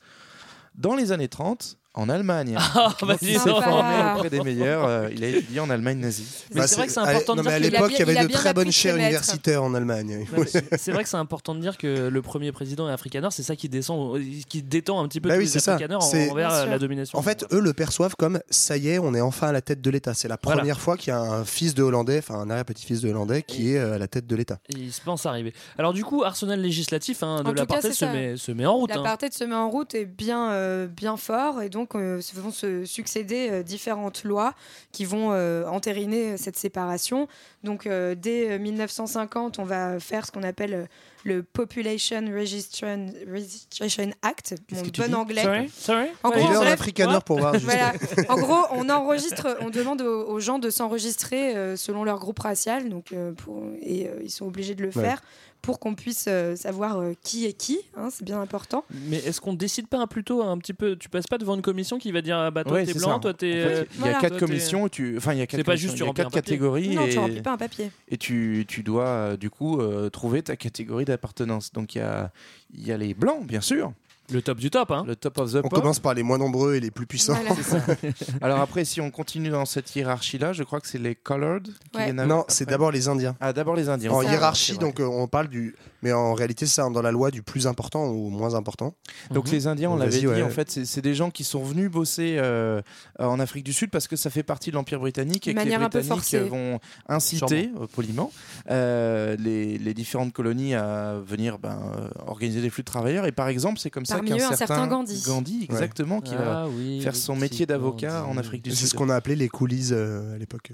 dans les années 30 en Allemagne. Ah, bah, il s'est formé auprès des meilleurs. euh, il a étudié en Allemagne nazie. Mais Bah, c'est vrai que c'est à- important de non, mais dire à qu'il a l'époque bien- il y avait a de bien très bonnes ses chaires maîtres. universitaires en Allemagne. Mais C'est vrai que c'est important de dire que le premier président est africaner, c'est ça qui descend, qui détend un petit peu Bah tous oui, les c'est ça. africaners C'est- envers Bien euh, sûr. la domination. En fait, eux le perçoivent comme ça y est, on est enfin à la tête de l'État. C'est la Voilà. première fois qu'il y a un fils de Hollandais, enfin un arrière-petit-fils de Hollandais, qui est euh, à la tête de l'État. il se pense arriver. Alors du coup, arsenal législatif hein, de En tout cas, l'apartheid c'est se ça. met, se met en route. hein. L'apartheid se met en route et bien, euh, bien fort, et donc euh, se vont se succéder euh, différentes lois qui vont euh, entériner cette séparation. Donc dès euh, 1950, on va faire ce qu'on appelle le Population Registration, Registration Act, mon bon anglais. Sorry, sorry. En gros, est en bref, africaneur pour voir. juste. voilà. En gros, on enregistre, on demande aux, aux gens de s'enregistrer euh, selon leur groupe racial, donc euh, pour, et euh, ils sont obligés de le Ouais. faire pour qu'on puisse euh, savoir euh, qui est qui. hein, c'est bien important. Mais est-ce qu'on décide pas plutôt un petit peu Tu passes pas devant une commission qui va dire ah bah toi Ouais, t'es blanc, ça. toi t'es. En fait, euh, il y a quatre Toi, commissions, tu, enfin il y a quatre pas juste tu y a catégories Non, et, tu remplis pas un papier. et tu, tu dois euh, du coup euh, trouver ta catégorie d'appartenance. Donc il y a, il y a les blancs, bien sûr, Le top du top, hein Le top of the On pop. commence par les moins nombreux et les plus puissants. Voilà. Alors après, si on continue dans cette hiérarchie-là, je crois que c'est les colored qui Ouais. viennent Non, c'est d'abord les Indiens. Ah, d'abord les Indiens. En hiérarchie, donc euh, on parle du. Mais en réalité, c'est dans la loi du plus important ou moins important. Donc Mhm. les Indiens, on l'avait dit, ouais. en fait, c'est c'est des gens qui sont venus bosser euh, en Afrique du Sud parce que ça fait partie de l'Empire britannique et que les Britanniques vont inciter, euh, poliment, euh, les, les différentes colonies à venir ben, euh, organiser des flux de travailleurs. Et par exemple, c'est comme Parmi ça qu'un certain, certain Gandhi. exactement, qui va Ah oui, faire son métier d'avocat en Afrique du C'est Sud. ce qu'on a appelé les coulisses euh, à l'époque.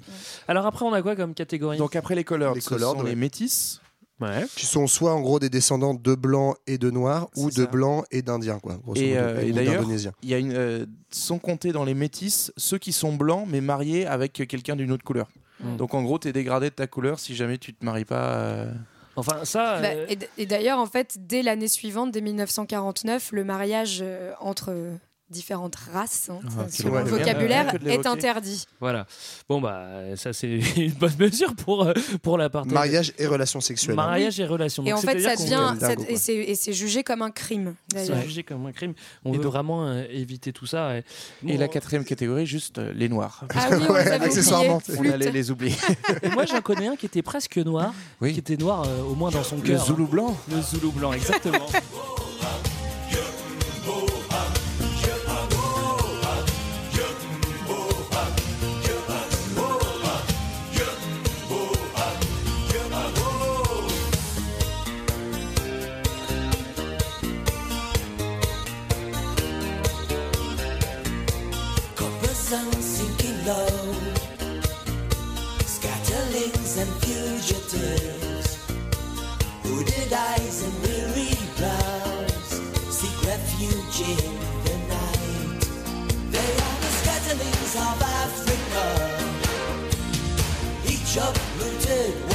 Alors après, on a quoi comme catégorie? Donc après les colored, Les ce colored, sont ouais. les métis. Ouais. Qui sont soit en gros des descendants de blancs et de noirs ou de blancs et d'indiens, quoi. grosso Et, modo, euh, et d'ailleurs, d'Indonésiens. il y a une, euh, sont comptés dans les métis ceux qui sont blancs mais mariés avec quelqu'un d'une autre couleur. Mm. Donc en gros, tu es dégradé de ta couleur si jamais tu te maries pas. euh, Enfin, ça. Bah, euh, et d'ailleurs, en fait, dès l'année suivante, dès 1949, le mariage euh, entre différentes races, hein, Ah, ouais, le vocabulaire, est interdit. Voilà. Bon, bah, ça, c'est une bonne mesure pour, euh, pour la partie. Mariage et relations sexuelles. hein. Mariage et relations. Et Donc, en fait, ça devient, ça- et c'est- jugé comme un crime. C'est jugé comme un crime. On Et veut donc- vraiment euh, éviter tout ça. Et, la quatrième catégorie, juste euh, les noirs. Ah oui, on Ouais, accessoirement. On allait les oublier. Et moi, j'en connais un qui était presque noir, Oui. qui était noir euh, au moins dans son Le cœur. Zoulou blanc. Le Zoulou blanc, exactement. the night. They are the of Africa. Each uprooted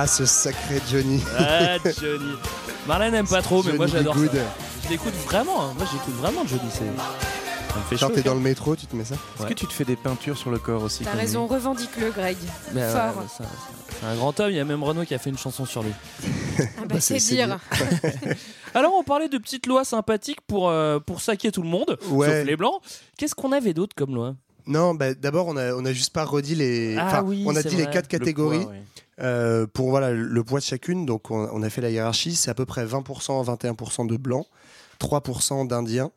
Ah, ce sacré Johnny. Ah, Johnny. Marlène n'aime pas trop, mais moi j'adore B. ça. Good. Je l'écoute vraiment. hein. Moi j'écoute vraiment Johnny. C'est... Ça me fait Quand chaud. t'es dans le métro, tu te mets ça Est-ce que tu te fais des peintures sur le corps aussi T'as comme raison, revendique-le, Greg. Mais Fort. c'est un grand homme. Il y a même Renaud qui a fait une chanson sur lui. Ah bah, Bah, c'est c'est- c'est dire. Alors on parlait de petites lois sympathiques pour, euh, pour saquer tout le monde, Ouais. sauf les blancs. Qu'est-ce qu'on avait d'autre comme loi? Non, bah, d'abord, on a, on a juste pas redit les. Ah oui, on a quatre Le catégories poids, euh, pour voilà, le poids de chacune. Donc, on, on a fait la hiérarchie. C'est à peu près 20%, 21% de blancs, 3% d'indiens,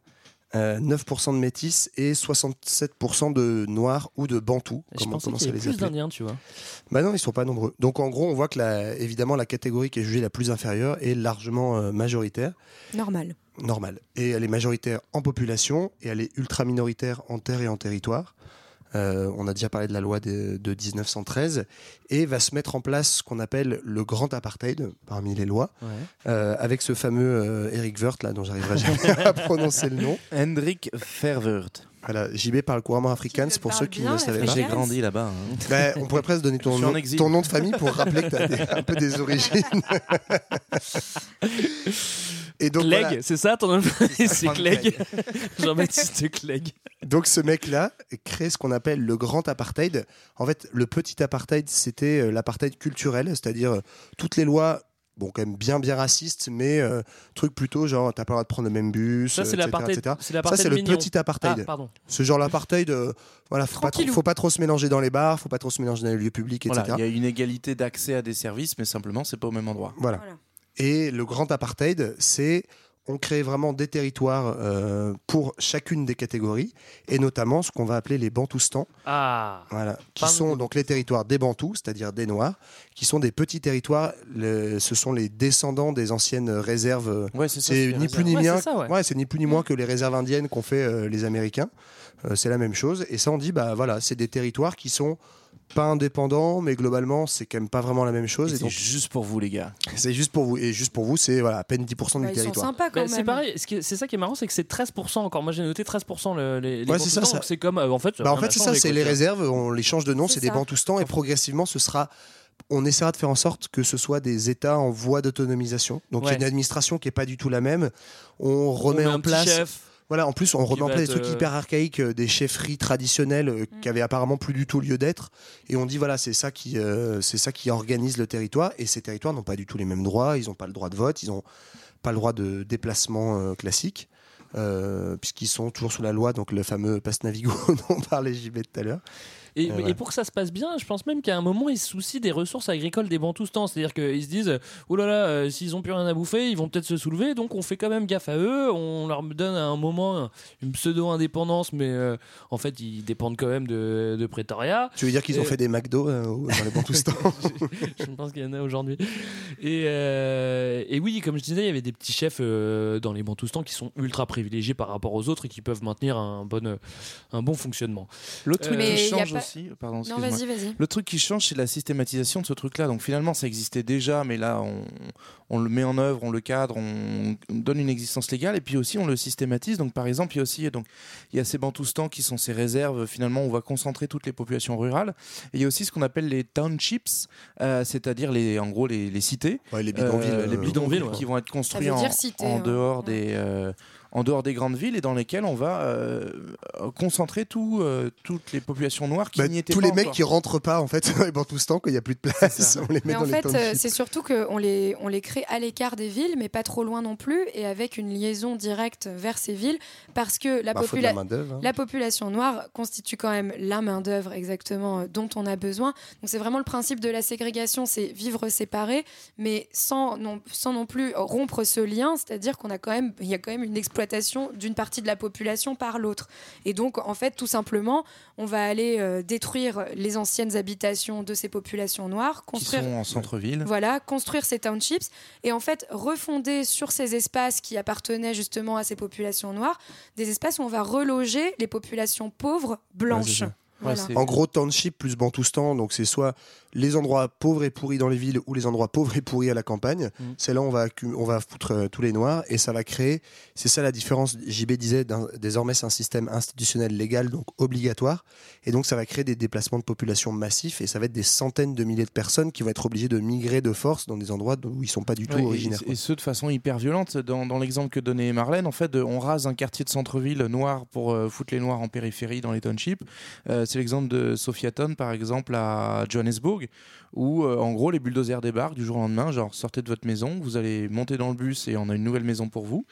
euh, 9% de métis et 67% de noirs ou de bantous. Je comme on pensais commence qu'il y à avait les plus d'Indiens, tu vois. Bah non, ils sont pas nombreux. Donc, en gros, on voit que la, évidemment, la catégorie qui est jugée la plus inférieure est largement euh, majoritaire. Normal. normale. Et elle est majoritaire en population et elle est ultra minoritaire en terre et en territoire. Euh, on a déjà parlé de la loi de, de 1913 et va se mettre en place ce qu'on appelle le grand apartheid parmi les lois, Ouais. euh, avec ce fameux euh, Eric Wirth là dont j'arriverai jamais à prononcer le nom. Hendrik Verwoerd. Voilà, JB parle couramment afrikaans pour ceux qui ne le savaient pas. J'ai grandi là-bas. hein. Ben, on pourrait presque donner nom, ton nom de famille pour rappeler que tu as un peu des origines. et donc, Clegg, voilà. c'est ça ton nom C'est Clegg. Jean-Baptiste Clegg. Donc ce mec-là crée ce qu'on appelle le grand apartheid. En fait, le petit apartheid, c'était euh, l'apartheid culturel, c'est-à-dire euh, toutes les lois, bon, quand même bien bien racistes, mais euh, truc plutôt genre t'as pas le droit de prendre le même bus, Ça, c'est euh, etc., l'apartheid. Ça, c'est le mignon. petit apartheid. Ah, pardon. Ce genre l'apartheid, euh, voilà, faut pas, trop, Tranquillou. faut pas trop se mélanger dans les bars, faut pas trop se mélanger dans les lieux publics, etc. Voilà, il y a une égalité d'accès à des services, mais simplement, c'est pas au même endroit. Voilà. Voilà. Et le grand apartheid, c'est on crée vraiment des territoires euh, pour chacune des catégories, et notamment ce qu'on va appeler les bantoustans. Ah. Voilà, qui sont donc les territoires des Bantous, c'est-à-dire des Noirs, qui sont des petits territoires. le- ce sont les descendants des anciennes réserves. Ouais, c'est ça. C'est les ni plus ni Ouais, moins. c'est ni plus ni moins que les réserves indiennes qu'ont fait euh, les Américains. Euh, c'est la même chose. Et ça, on dit, bah voilà, c'est des territoires qui sont pas indépendants, mais globalement, c'est quand même pas vraiment la même chose. Et Et C'est donc, juste pour vous, les gars. c'est juste pour vous. Et juste pour vous, c'est voilà, à peine 10% Ouais, du Bah, territoire. Bah, même. c'est pareil, ce c'est ça qui est marrant, c'est que c'est 13% encore. Moi j'ai noté 13% le- les, les Ouais, c'est comme, euh, en fait, Bah, en fait, c'est ça, c'est les réserves, on les change de nom, C'est des bantoustans, et progressivement, ce sera. On essaiera de faire en sorte que ce soit des États en voie d'autonomisation. Donc il y a une administration qui est pas du tout la même. On remet met en place. chef. Voilà, en plus, on remet en va place des trucs euh, hyper archaïques, euh, des chefferies traditionnelles euh, qui avaient apparemment plus du tout lieu d'être. Et on dit, voilà, c'est ça, qui, euh, c'est ça qui organise le territoire. Et ces territoires n'ont pas du tout les mêmes droits. Ils n'ont pas le droit de vote. Ils n'ont pas le droit de déplacement euh, classique. euh, puisqu'ils sont toujours sous la loi, donc le fameux passe Navigo dont parlait JB tout à l'heure. Et, Euh, et ouais. pour que ça se passe bien, je pense même qu'à un moment, ils se soucient des ressources agricoles des Bantoustans. C'est-à-dire qu'ils se disent Oh là là, euh, s'ils ont plus rien à bouffer, ils vont peut-être se soulever. Donc on fait quand même gaffe à eux. On leur donne à un moment une pseudo-indépendance, mais euh, en fait, ils dépendent quand même de, de Pretoria. Tu veux dire qu'ils ont fait des McDo euh, dans les Bantoustans je pense qu'il y en a aujourd'hui. Et, euh, et oui, comme je disais, il y avait des petits chefs euh, dans les Bantoustans qui sont ultra privilégiés par rapport aux autres et qui peuvent maintenir un bon, un bon fonctionnement. L'autre truc qui y a change aussi, pardon, Non, vas-y, vas-y. Le truc qui change, c'est la systématisation de ce truc-là. Donc finalement, ça existait déjà, mais là, on, on le met en œuvre, on le cadre, on, on donne une existence légale, et puis aussi on le systématise. Donc par exemple, il y a aussi donc il y a ces bantoustans qui sont ces réserves. Finalement, on va concentrer toutes les populations rurales. Et il y a aussi ce qu'on appelle les townships, euh, c'est-à-dire les, en gros les, les cités, Ouais, les bidonvilles. Euh, les euh, bidonvilles ouais. qui vont être construits en, dire cité, en hein. dehors Ouais. des euh, en dehors des grandes villes et dans lesquelles on va euh, concentrer tout, euh, toutes les populations noires qui bah, n'y étaient tous pas les mecs encore. qui rentrent pas en fait dans les Bantoustans quand il y a plus de place, on les met Mais dans en les fait, euh, c'est surtout qu'on les, on les crée à l'écart des villes, mais pas trop loin non plus, et avec une liaison directe vers ces villes, parce que la, Bah, la hein. la population noire constitue quand même la main-d'œuvre exactement dont on a besoin. Donc c'est vraiment le principe de la ségrégation, c'est vivre séparé, mais sans non, sans non plus rompre ce lien, c'est-à-dire qu'on a quand même, il y a quand même une exploitation d'une partie de la population par l'autre. Et donc en fait, tout simplement, on va aller euh, détruire les anciennes habitations de ces populations noires, qui construire sont en centre-ville. voilà, construire ces townships et en fait refonder sur ces espaces qui appartenaient justement à ces populations noires, des espaces où on va reloger les populations pauvres blanches. Voilà. En gros, township plus Bantoustan, donc c'est soit les endroits pauvres et pourris dans les villes ou les endroits pauvres et pourris à la campagne. Mm. C'est là où on va, on va foutre euh, tous les noirs et ça va créer. C'est ça la différence. JB disait désormais c'est un système institutionnel légal donc obligatoire et donc ça va créer des déplacements de population massifs et ça va être des centaines de milliers de personnes qui vont être obligées de migrer de force dans des endroits où ils sont pas du tout Ouais, originaires. Et, ce de façon hyper violente. Dans, dans l'exemple que donnait Marlène, en fait, on rase un quartier de centre-ville noir pour euh, foutre les noirs en périphérie dans les townships. Euh, c'est l'exemple de Sophiaton, par exemple, à Johannesburg, dialogue où euh, en gros les bulldozers débarquent du jour au lendemain, genre sortez de votre maison, vous allez monter dans le bus et on a une nouvelle maison pour vous.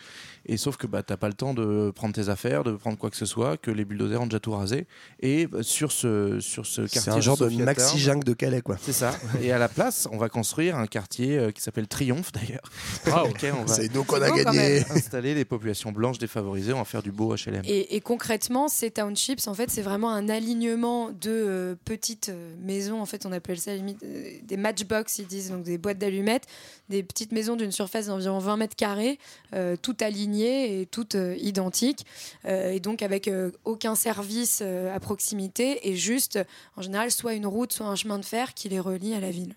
Et sauf que bah, t'as pas le temps de prendre tes affaires, de prendre quoi que ce soit, que les bulldozers ont déjà tout rasé. Et bah, sur ce, sur ce quartier. C'est un genre de maxi jungle de Calais, quoi. C'est ça. Et à la place, on va construire un quartier euh, qui s'appelle Triomphe d'ailleurs. Waouh. Dans lequel on va C'est nous qu'on a beau, gagné. installer les populations blanches défavorisées, on va faire du beau HLM. Et, et concrètement, ces townships, en fait, c'est vraiment un alignement de euh, petites euh, maisons. En fait, on appelle ça limite des matchbox, ils disent, donc des boîtes d'allumettes, des petites maisons d'une surface d'environ 20 mètres carrés, euh, toutes alignées et toutes euh, identiques, euh, et donc avec euh, aucun service euh, à proximité et juste, en général, soit une route, soit un chemin de fer qui les relie à la ville.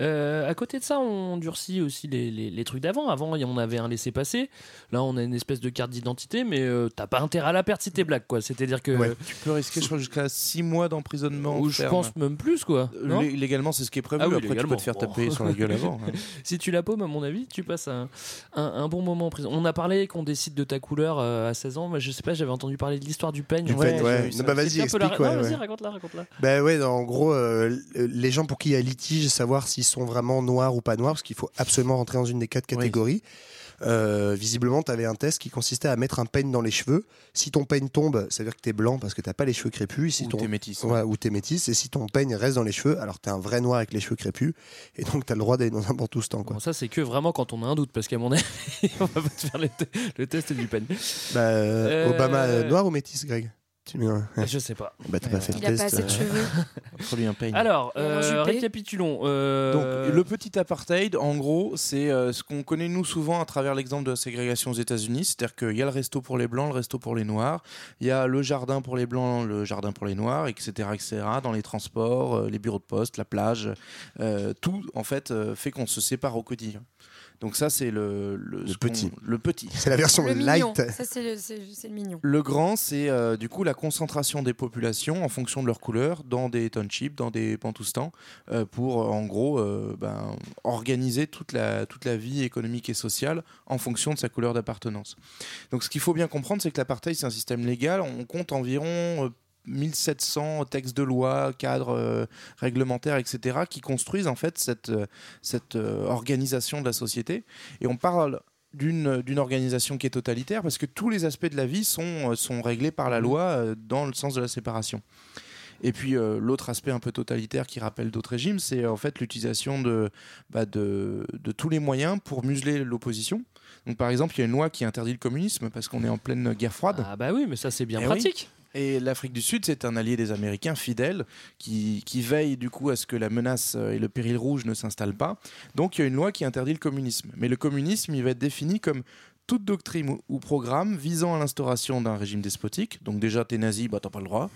Euh, à côté de ça, on durcit aussi les, les- les trucs d'avant. Avant, on avait un laissez-passer. Là, on a une espèce de carte d'identité, mais euh, t'as pas intérêt à la perdre si t'es black, quoi. C'est-à-dire que. Ouais. Tu peux risquer, je crois, jusqu'à 6 mois d'emprisonnement. ou je ferme. pense même plus, quoi. Euh, non lé- légalement, c'est ce qui est prévu. Ah oui, Après, tu peux te faire Bon. taper sur la gueule avant. hein. si tu la paumes, à mon avis, tu passes un, un, un bon moment en prison. On a parlé qu'on décide de ta couleur à 16 ans. mais je sais pas, j'avais entendu parler de l'histoire du peigne. Du peigne, ouais. bah, vas-y, la- explique. Non, vas-y, ouais. raconte-la, raconte-la. Ben ouais, en gros, euh, les gens pour qui il y a litige, savoir s'ils sont vraiment noirs ou pas noirs, parce qu'il faut absolument rentrer dans une des quatre catégories. Euh, visiblement, tu avais un test qui consistait à mettre un peigne dans les cheveux. Si ton peigne tombe, ça veut dire que tu es blanc parce que t'as pas les cheveux crépus. Et si Ou ton... t'es métis. Ouais, ou t'es métis. Et si ton peigne reste dans les cheveux, alors t'es un vrai noir avec les cheveux crépus. Et donc t'as le droit d'aller dans un bantoustan. Quoi. Bon, ça, c'est que vraiment quand on a un doute, parce qu'à mon avis, on va pas te faire le, te- le test du peigne. Bah, euh, Euh, Obama, noir ou métis, Greg? Tu... Je sais pas. Bah, t'as pas fait le a test. pas assez de euh. cheveux. Faut-lui un peigne. Alors, euh, récapitulons. euh, Donc, le petit apartheid, en gros, c'est euh, ce qu'on connaît nous souvent à travers l'exemple de la ségrégation aux États-Unis. C'est-à-dire qu'il y a le resto pour les blancs, le resto pour les noirs. Il y a le jardin pour les blancs, le jardin pour les noirs, etc. etc. dans les transports, euh, les bureaux de poste, la plage. euh, tout, en fait, euh, fait qu'on se sépare au quotidien. Donc, ça, c'est le, le, petit. Le petit. C'est la version Le light. mignon. Ça, c'est le, c'est- c'est le mignon. Le grand, c'est euh, du coup la concentration des populations en fonction de leur couleur dans des townships, dans des pantoustans, euh, pour euh, en gros euh, ben, organiser toute la, toute la vie économique et sociale en fonction de sa couleur d'appartenance. Donc ce qu'il faut bien comprendre, c'est que l'apartheid, c'est un système légal. On compte environ euh, 1700 textes de loi, cadres euh, réglementaires, etc., qui construisent en fait cette, euh, cette euh, organisation de la société. Et on parle d'une organisation qui est totalitaire parce que tous les aspects de la vie sont, sont réglés par la loi euh, dans le sens de la séparation. Et puis euh, l'autre aspect un peu totalitaire qui rappelle d'autres régimes, c'est en fait l'utilisation de, bah, de, de tous les moyens pour museler l'opposition. Donc par exemple, il y a une loi qui interdit le communisme parce qu'on est en pleine guerre froide. Ah bah oui, mais ça c'est bien Eh pratique. Et l'Afrique du Sud, c'est un allié des Américains fidèle qui, qui veille du coup à ce que la menace euh, et le péril rouge ne s'installent pas. Donc il y a une loi qui interdit le communisme. Mais le communisme, il va être défini comme toute doctrine ou- programme visant à l'instauration d'un régime despotique. Donc déjà, t'es nazi, bah t'as pas le droit.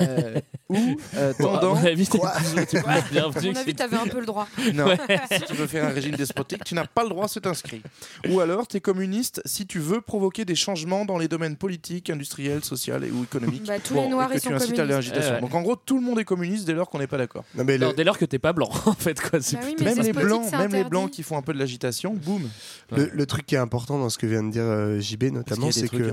Euh, ou euh, à tendant... avis, t'es Quoi t'es À mon avis, t'avais un peu le droit. Non, Ouais. si tu veux faire un régime despotique, tu n'as pas le droit, c'est inscrit. Ou alors, tu es communiste si tu veux provoquer des changements dans les domaines politiques, industriels, sociaux et ou économiques. Bah, tous Bon, les noirs, et que ils tu sont incites à communistes. l'agitation. Eh ouais. Donc en gros, tout le monde est communiste dès lors qu'on n'est pas d'accord. Non, mais le- Non, dès lors que t'es pas blanc, en fait, quoi. C'est Bah oui, Même ça. les blancs, même les blancs qui font un peu de l'agitation, boum. le, le truc qui est important dans ce que vient de dire euh, JB notamment, c'est que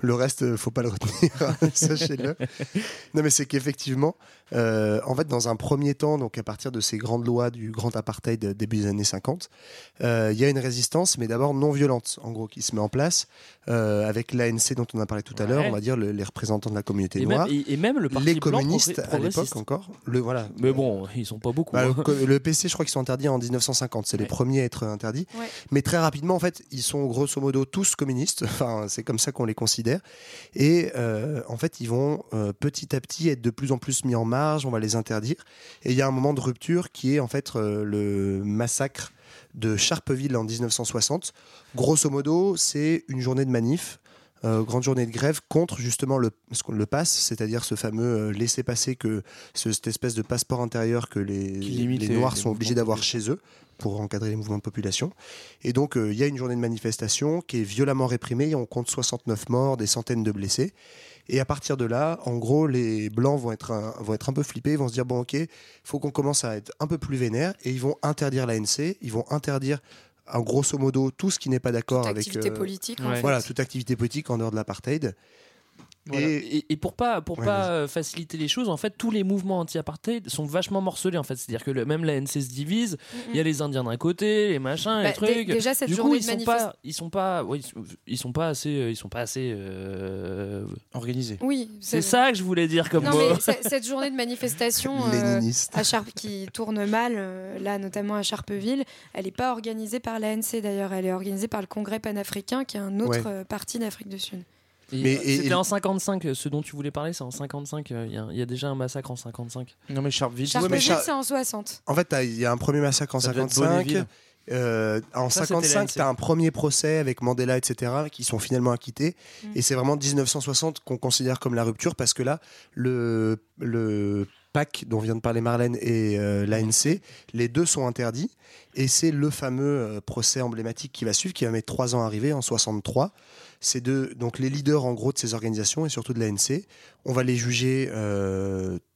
le reste, euh, faut pas le retenir, hein, sachez-le. Non, mais c'est qu'effectivement, euh, en fait, dans un premier temps, donc à partir de ces grandes lois du grand apartheid de début des années 50, euh, il y a une résistance, mais d'abord non violente, en gros, qui se met en place euh, avec l'ANC dont on a parlé tout à l'heure, on va dire le- les représentants de la communauté Et noire, même, et, et même le parti les communistes à l'époque encore, le voilà. Mais bon, ils sont pas beaucoup. Bah, le, hein. le PC, je crois qu'ils sont interdits en 1950. C'est les premiers à être interdits. Ouais. Mais très rapidement, en fait, ils sont grosso modo tous communistes. Enfin, c'est comme ça qu'on les considère. Et euh, en fait, ils vont euh, petit à petit être de plus en plus mis en On va les interdire. Et il y a un moment de rupture qui est en fait euh, le massacre de Charpeville en 1960. Grosso modo, c'est une journée de manif. euh, grande journée de grève contre justement le, le passe, c'est-à-dire ce fameux euh, laisser-passer que ce- cette espèce de passeport intérieur que les, les Noirs les sont obligés d'avoir chez eux pour encadrer les mouvements de population. Et donc, euh, il y a une journée de manifestation qui est violemment réprimée. On compte 69 morts, des centaines de blessés. Et à partir de là, en gros, les Blancs vont être un, vont être un peu flippés. Ils vont se dire bon, ok, il faut qu'on commence à être un peu plus vénère. Et ils vont interdire l'ANC. Ils vont interdire, en grosso modo, tout ce qui n'est pas d'accord Toute avec. activité euh, politique, en ouais. fait. voilà, toute activité politique en dehors de l'apartheid. Voilà. Et, et pour pas pour Ouais, pas euh, faciliter les choses, en fait, tous les mouvements anti-apartheid sont vachement morcelés. En fait, c'est-à-dire que le- même la NC se divise. Il y a les Indiens d'un côté, les machins, Bah, les trucs. dé- déjà, cette du coup, journée ils de sont manifest- pas, ils sont pas, ouais, ils sont- ils sont pas assez, euh, ils sont pas assez euh, organisés. Oui, C'est ça que je voulais dire comme non, mot. mais cette journée de manifestation euh, à Charp- qui tourne mal, euh, là notamment à Charpeville, elle n'est pas organisée par l'ANC d'ailleurs, elle est organisée par le Congrès panafricain, qui est un autre Ouais. parti d'Afrique du Sud. Et, Mais- et- C'était et- en 55, euh, ce dont tu voulais parler, c'est en 55. euh, Il y a- il y, a déjà un massacre en 55. Non, mais Sharpeville, Char- c'est en 60. En fait, il y a un premier massacre en Ça devait être 55. Bonneville. Euh, en Ça, c'était 55, l'ANC. tu as un premier procès avec Mandela, etc., qui sont finalement acquittés. Mm. Et c'est vraiment 1960 qu'on considère comme la rupture parce que là, le, le PAC dont vient de parler Marlène et euh, l'ANC, les deux sont interdits. Et c'est le fameux euh, procès emblématique qui va suivre, qui va mettre trois ans à arriver, en 63. Ces deux, donc les leaders en gros de ces organisations et surtout de l'ANC, on va les juger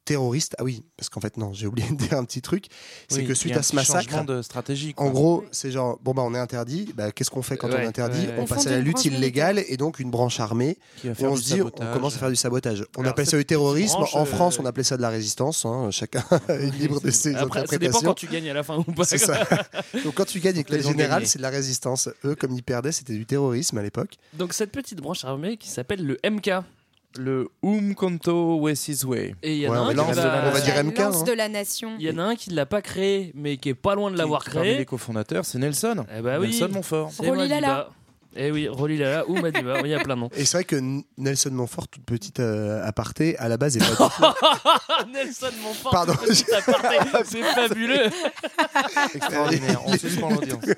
terroristes. Ah oui, parce qu'en fait, non, j'ai oublié de dire un petit truc. C'est Oui, que suite à ce massacre, de stratégie, quoi. en gros, c'est genre, bon, bah, on est interdit. Bah, Qu'est-ce qu'on fait quand on est interdit ouais, ouais. On On passe à la lutte illégale et donc une branche armée. Qui va Et faire on se dit, on sabotage. commence à faire du sabotage. On Alors, appelle ça du terrorisme. branche, en euh, France, on appelait ça de la résistance. hein. Chacun est libre de ses Après, ça dépend interprétations. quand tu gagnes à la fin ou pas. C'est ça. Donc quand tu gagnes avec la générale, c'est de la résistance. Eux, comme ils perdaient, c'était du terrorisme à l'époque. Donc cette petite branche armée qui s'appelle le MK. Le Umkonto West Way. Et il y en Ouais, a on un va qui dire- l'a- on va dire La MK, lance hein. de la nation. Il y en a un qui ne l'a pas créé, mais qui est pas loin de l'avoir Parmi créé. les cofondateurs, c'est Nelson. Eh bah oui. Nelson Montfort. C'est Rolly Madiba. Lala. Eh oui, Rolly Lala ou Madiba, il y a plein de noms. Et c'est vrai que N- Nelson Montfort, toute petite euh, aparté, à la base, est pas du tout- Nelson Montfort, Pardon. petit aparté, c'est fabuleux. Extraordinaire. On suspend l'audience.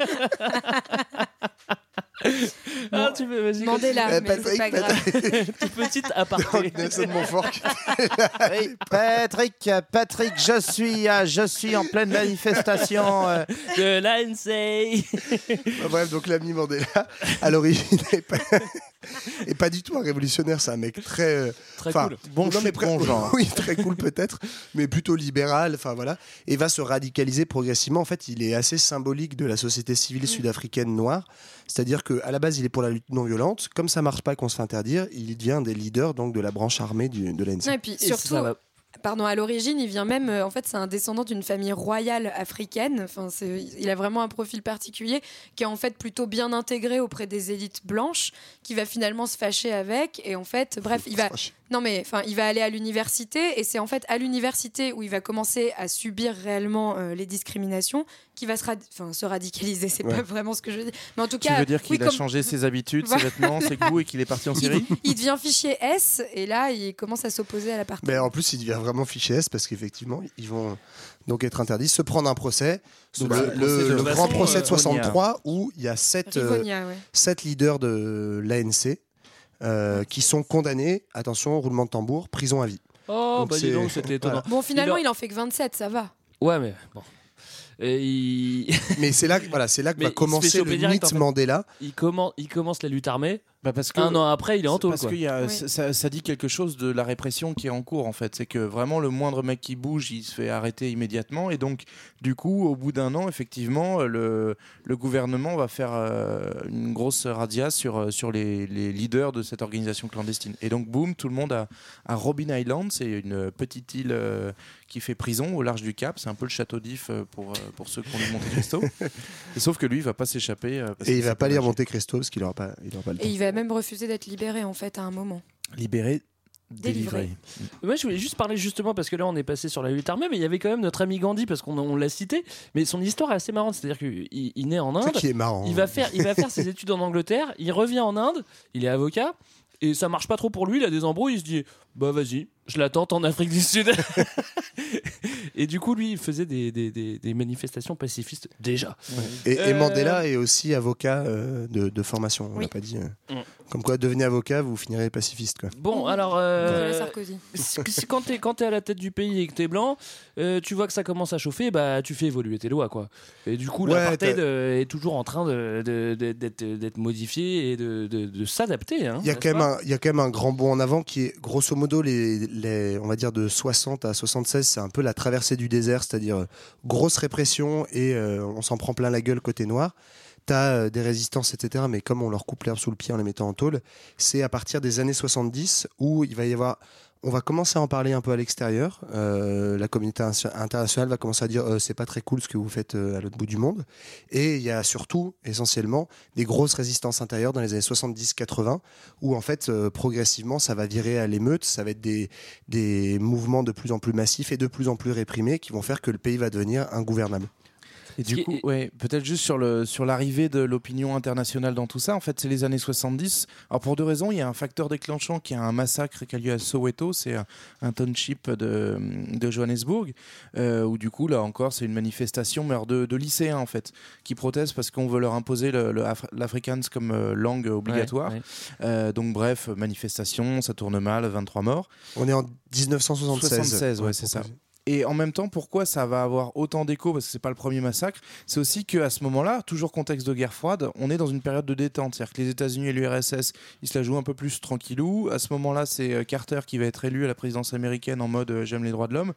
Ah, tu veux, vas-y. Mandela, Euh, mais c'est pas Patrick, grave. Toute petite aparté. Nelson Montfort. Oui, Patrick, Patrick, je suis, euh, je suis en pleine manifestation. euh, De l'ANC. Bah, Bref, donc l'ami Mandela, à l'origine, est pas... est pas du tout un révolutionnaire. C'est un mec très. euh, Très cool. Bon non, chou, mais pre- bon genre. Oui, très cool peut-être, mais plutôt libéral. Enfin voilà, et va se radicaliser progressivement. En fait, il est assez symbolique de la société civile sud-africaine noire. C'est-à-dire que à la base, il est pour la lutte non violente. Comme ça marche pas, qu'on se fait interdire, il devient des leaders donc de la branche armée du, de l'ANC. Et puis Et surtout, ça pardon, à l'origine, il vient même, euh, en fait, c'est un descendant d'une famille royale africaine. Enfin, c'est- il a vraiment un profil particulier qui est en fait plutôt bien intégré auprès des élites blanches, qui va finalement se fâcher avec. Et en fait, bref, il va, non mais, enfin, il va aller à l'université et c'est en fait à l'université où il va commencer à subir réellement euh, les discriminations, qui va se, rad- enfin, se radicaliser. C'est Ouais. pas vraiment ce que je veux dire, mais en tout Tu cas, veux dire qu'il oui, a comme- changé ses habitudes, ses vêtements, ses goûts et qu'il est parti en Syrie il devient fichier S et là, il commence à s'opposer à la partie. Mais en plus, il devient vraiment fiché S parce qu'effectivement, ils vont donc être interdits, se prendre un procès. Donc, le grand procès de euh, 63 où il y a sept, euh, Rivonia, ouais. sept leaders de l'ANC euh, qui sont condamnés, attention, roulement de tambour, prison à vie. Oh, Donc bah dis donc, c'était étonnant. voilà. Bon, finalement, Il il en fait que 27, ça va. Ouais, mais bon. Et il... Mais c'est là, que- voilà, c'est là que Mais va commencer le mythe en fait. Mandela. il, commence, il commence la lutte armée. Bah parce que Un an après, il est en taule. Parce quoi. que y a- Oui. ça- dit quelque chose de la répression qui est en cours en fait. C'est que vraiment le moindre mec qui bouge, il se fait arrêter immédiatement. Et donc, du coup, au bout d'un an, effectivement, le, le gouvernement va faire euh, une grosse radia sur, euh, sur les, les leaders de cette organisation clandestine. Et donc, boum, tout le monde à, à Robin Island. C'est une petite île euh, qui fait prison au large du Cap. C'est un peu le château d'If euh, pour, euh, pour ceux qui ont lu Monte Cristo. Et sauf que lui, il va pas s'échapper. euh, Et il va c'est pas lire. Monte Cristo parce qu'il aura pas, il aura pas le temps. Va même refuser d'être libéré, en fait, à un moment. Libéré, Délivré. délivré. Moi, je voulais juste parler justement parce que là, on est passé sur la lutte armée, mais il y avait quand même notre ami Gandhi parce qu'on on l'a cité. Mais son histoire est assez marrante, c'est-à-dire qu'il il naît en C'est ça Inde, qui est marrant. il va faire, il va faire ses études en Angleterre, il revient en Inde, il est avocat. Et ça marche pas trop pour lui, il a des embrouilles, il se dit bah vas-y, je la tente en Afrique du Sud. et du coup, lui, il faisait des, des- des- des manifestations pacifistes déjà. Et, et Euh, Mandela est aussi avocat euh, de, de formation. On Oui. l'a pas dit. euh. Mm. Comme quoi, devenez avocat, vous finirez pacifiste. Quoi. Bon, alors. euh, Sarkozy. si- si- quand t'es quand t'es à la tête du pays et que t'es blanc, euh, tu vois que ça commence à chauffer, bah tu fais évoluer tes lois quoi. Et du coup, Ouais, l'apartheid euh, est toujours en train de- de- de- d'être modifié et de, de- de s'adapter. hein, Il y, a quand même un, il y a quand même un grand bond en avant qui est grosso modo les, les- on va dire de 60 à 76 c'est un peu la traversée du désert c'est-à-dire euh, grosse répression et euh, on s'en prend plein la gueule côté noir tu as des résistances, etc. Mais comme on leur coupe l'herbe sous le pied en les mettant en tôle, c'est à partir des années 70 où il va y avoir on va commencer à en parler un peu à l'extérieur. Euh, la communauté inter- internationale va commencer à dire euh, c'est pas très cool ce que vous faites euh, à l'autre bout du monde. Et il y a surtout, essentiellement, des grosses résistances intérieures dans les années 70-80 où en fait, progressivement, ça va virer à l'émeute. Ça va être des mouvements de plus en plus massifs et de plus en plus réprimés qui vont faire que le pays va devenir ingouvernable. Et du coup, ouais, peut-être juste sur le sur l'arrivée de l'opinion internationale dans tout ça. En fait, c'est les années 70. Alors pour deux raisons, il y a un facteur déclenchant qui est un massacre qui a lieu à Soweto, c'est un, un township de, de Johannesburg, euh, où du coup là encore c'est une manifestation, mais alors de, de lycéens en fait, qui protestent parce qu'on veut leur imposer le, le Af- l'afrikaans comme euh, langue obligatoire. ouais. Euh, donc bref, manifestation, ça tourne mal, 23 morts. On est en 1976. 76, ouais, c'est ça. Et en même temps, pourquoi ça va avoir autant d'écho Parce que c'est pas le premier massacre. C'est aussi qu'à ce moment-là, toujours contexte de guerre froide, on est dans une période de détente. C'est-à-dire que les États-Unis et l'URSS, ils se la jouent un peu plus tranquillou. À ce moment-là, c'est euh, Carter qui va être élu à la présidence américaine en mode euh, j'aime les droits de l'homme.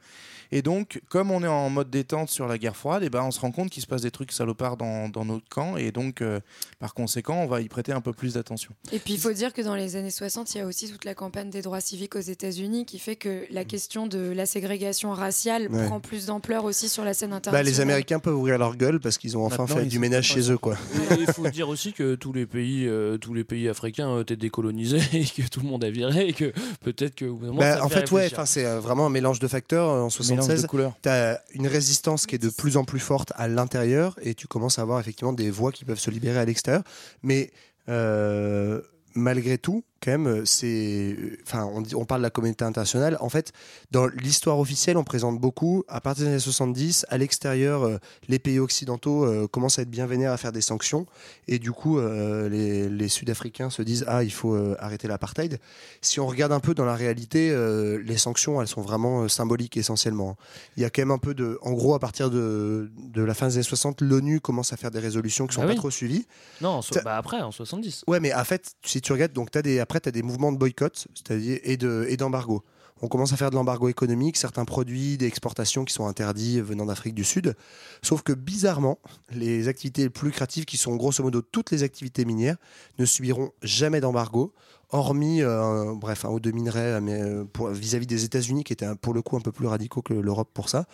Et donc, comme on est en mode détente sur la guerre froide, et ben on se rend compte qu'il se passe des trucs salopards dans, dans notre camp. Et donc, euh, par conséquent, on va y prêter un peu plus d'attention. Et puis il faut dire que dans les années 60, il y a aussi toute la campagne des droits civiques aux États-Unis qui fait que la question de la ségrégation raciale Ouais. prend plus d'ampleur aussi sur la scène Bah, internationale. les Américains peuvent ouvrir leur gueule parce qu'ils ont enfin Maintenant, fait du ménage chez eux. Quoi. Il faut dire aussi que tous les pays, euh, tous les pays africains ont été décolonisés et que tout le monde a viré et que peut-être que moment, Bah, ça en fait fait, ouais, c'est euh, vraiment un mélange de facteurs. euh, En Mélange 76, de couleurs. tu as une résistance qui est de plus en plus forte à l'intérieur et tu commences à avoir effectivement des voix qui peuvent se libérer à l'extérieur. Mais euh, malgré tout, quand même, euh, c'est. Enfin, on, parle de la communauté internationale. En fait, dans l'histoire officielle, on présente beaucoup. À partir des années 70, à l'extérieur, euh, les pays occidentaux euh, commencent à être bien vénères à faire des sanctions. Et du coup, euh, les, les Sud-Africains se disent Ah, il faut euh, arrêter l'apartheid. Si on regarde un peu dans la réalité, euh, les sanctions, elles sont vraiment euh, symboliques essentiellement. Il y a quand même un peu de. En gros, à partir de, de la fin des années 60, l'ONU commence à faire des résolutions qui sont Ah pas trop suivies. Non, en so- bah après, en 70. Ouais, mais en fait, si tu regardes, donc as des, après, tu des mouvements de boycott c'est-à-dire et de et d'embargo. On commence à faire de l'embargo économique, certains produits d'exportation qui sont interdits venant d'Afrique du Sud. Sauf que bizarrement, les activités les plus lucratives, qui sont grosso modo toutes les activités minières, ne subiront jamais d'embargo, hormis, euh, bref, un haut de minerais mais, euh, pour- vis-à-vis des États-Unis, qui étaient pour le coup un peu plus radicaux que l'Europe pour ça.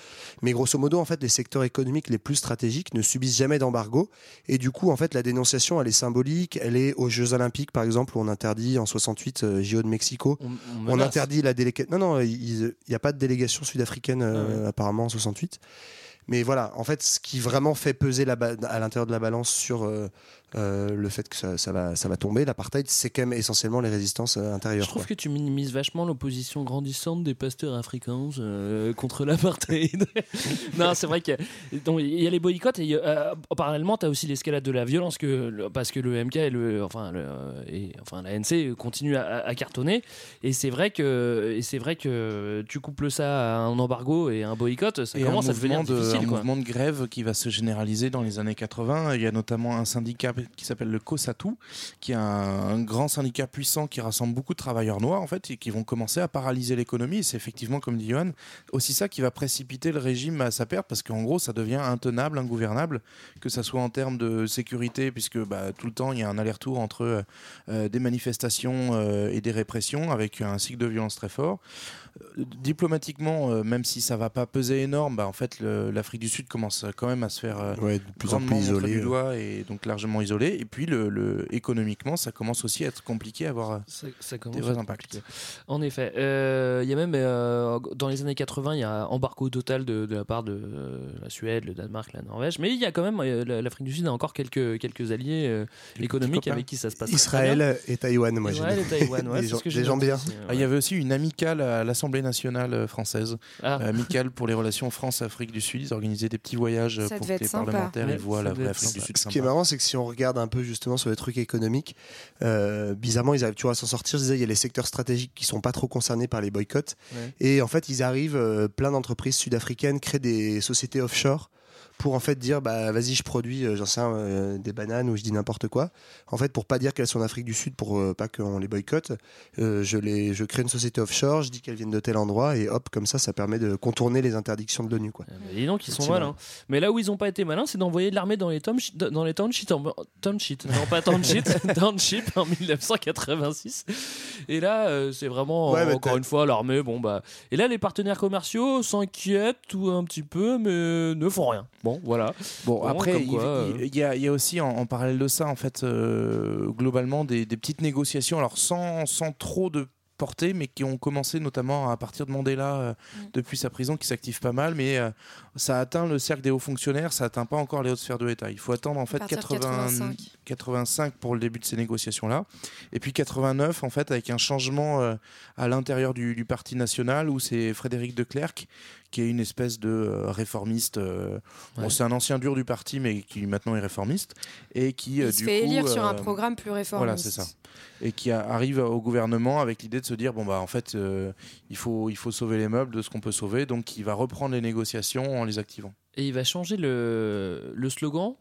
Mais grosso modo, en fait, les secteurs économiques les plus stratégiques ne subissent jamais d'embargo. Et du coup, en fait, la dénonciation, elle est symbolique. Elle est aux Jeux Olympiques, par exemple, où on interdit en 68 euh, JO de Mexico. On, interdit la délégation. Non, non, il n'y a pas de délégation sud-africaine euh, apparemment en 68. Mais voilà, en fait, ce qui vraiment fait peser la à l'intérieur de la balance sur euh, euh, le fait que ça, ça va, ça va tomber, l'apartheid, c'est quand même essentiellement les résistances euh, intérieures. Je trouve quoi. que tu minimises vachement l'opposition grandissante des pasteurs africains euh, contre l'apartheid. non, c'est vrai qu'il y, a- y les boycotts et a, parallèlement, tu as aussi l'escalade de la violence que, parce que le MK et, le, enfin, le, et, enfin, la NC continuent à, à cartonner. Et c'est vrai, que, et vrai que tu couples ça à un embargo et un boycott, ça et commence à devenir de, difficile. Un quoi. mouvement de grève qui va se généraliser dans les années 80. Il y a notamment un syndicat qui s'appelle le COSATU, qui est un, un grand syndicat puissant qui rassemble beaucoup de travailleurs noirs en fait et qui vont commencer à paralyser l'économie. C'est effectivement, comme dit Johan, aussi ça qui va précipiter le régime à sa perte parce qu'en gros, ça devient intenable, ingouvernable, que ça soit en termes de sécurité, puisque bah, tout le temps il y a un aller-retour entre euh, des manifestations euh, et des répressions avec un cycle de violence très fort. Euh, Diplomatiquement, euh, même si ça va pas peser énorme, bah, en fait, le- l'Afrique du Sud commence quand même à se faire euh, Ouais, de plus en grandement plus montrer isolé. du doigt et donc largement isolé. Et puis, le, le- économiquement, ça commence aussi à être compliqué à avoir euh, Ça, ça commence des vrais impacts. En effet. Euh, Il y a même, euh, dans les années 80, il y a embargo total de, de la part de euh, la Suède, le Danemark, la Norvège. Mais il y a quand même, euh, la- l'Afrique du Sud a encore quelques, quelques alliés euh, économiques avec qui ça se passe Israël bien. et Taïwan, moi j'ai Israël et Taïwan, ouais, des gens, ce que des j'ai gens noté bien. Ah, Il y avait aussi une amicale à l'Assemblée nationale française, Ah. amicale pour les relations France-Afrique du Sud. Organisaient des petits voyages euh, Ça pour que les sympa. parlementaires ils voient la vraie Afrique du. Sud. Ce qui est marrant, c'est que si on regarde un peu justement sur les trucs économiques, euh, bizarrement, ils arrivent toujours à s'en sortir. Je disais, il y a les secteurs stratégiques qui sont pas trop concernés par les boycotts. Ouais. Et en fait, ils arrivent, euh, plein d'entreprises sud-africaines créent des sociétés offshore pour en fait dire bah vas-y je produis euh, j'en sais euh, des bananes ou je dis n'importe quoi en fait pour pas dire qu'elles sont en Afrique du Sud pour euh, pas qu'on les boycotte euh, je les je crée une société offshore je dis qu'elles viennent de tel endroit et hop comme ça ça permet de contourner les interdictions de l'ONU quoi Mais dis donc, ils sont malins. Mais là où ils ont pas été malins, c'est d'envoyer de l'armée dans les townships, dans les townships, en- non pas townships, townships en 1986. Et là, euh, c'est vraiment Ouais, encore une fois l'armée. Bon bah, et là, les partenaires commerciaux s'inquiètent tout un petit peu, mais ne font rien. Bon, voilà. Bon, après, il euh, il- y, a, il y a aussi en, en parallèle de ça, en fait, euh, globalement, des, des petites négociations, alors sans, sans trop de portée, mais qui ont commencé notamment à partir de Mandela euh, depuis sa prison, qui s'active pas mal, mais euh, ça atteint le cercle des hauts fonctionnaires, ça atteint pas encore les hautes sphères de l'État. Il faut attendre en fait partir de 80 85. 85 pour le début de ces négociations-là, et puis 89 en fait avec un changement euh, à l'intérieur du, du Parti national où c'est Frédéric de Clercq qui est une espèce de euh, réformiste. euh, bon, c'est un ancien dur du parti, mais qui maintenant est réformiste et qui euh, Il se du fait coup, élire sur un programme plus réformiste. Voilà, c'est ça. Et qui a- arrive au gouvernement avec l'idée de se dire bon bah en fait euh, il faut il faut sauver les meubles de ce qu'on peut sauver, donc il va reprendre les négociations en les activant. Et il va changer le, le slogan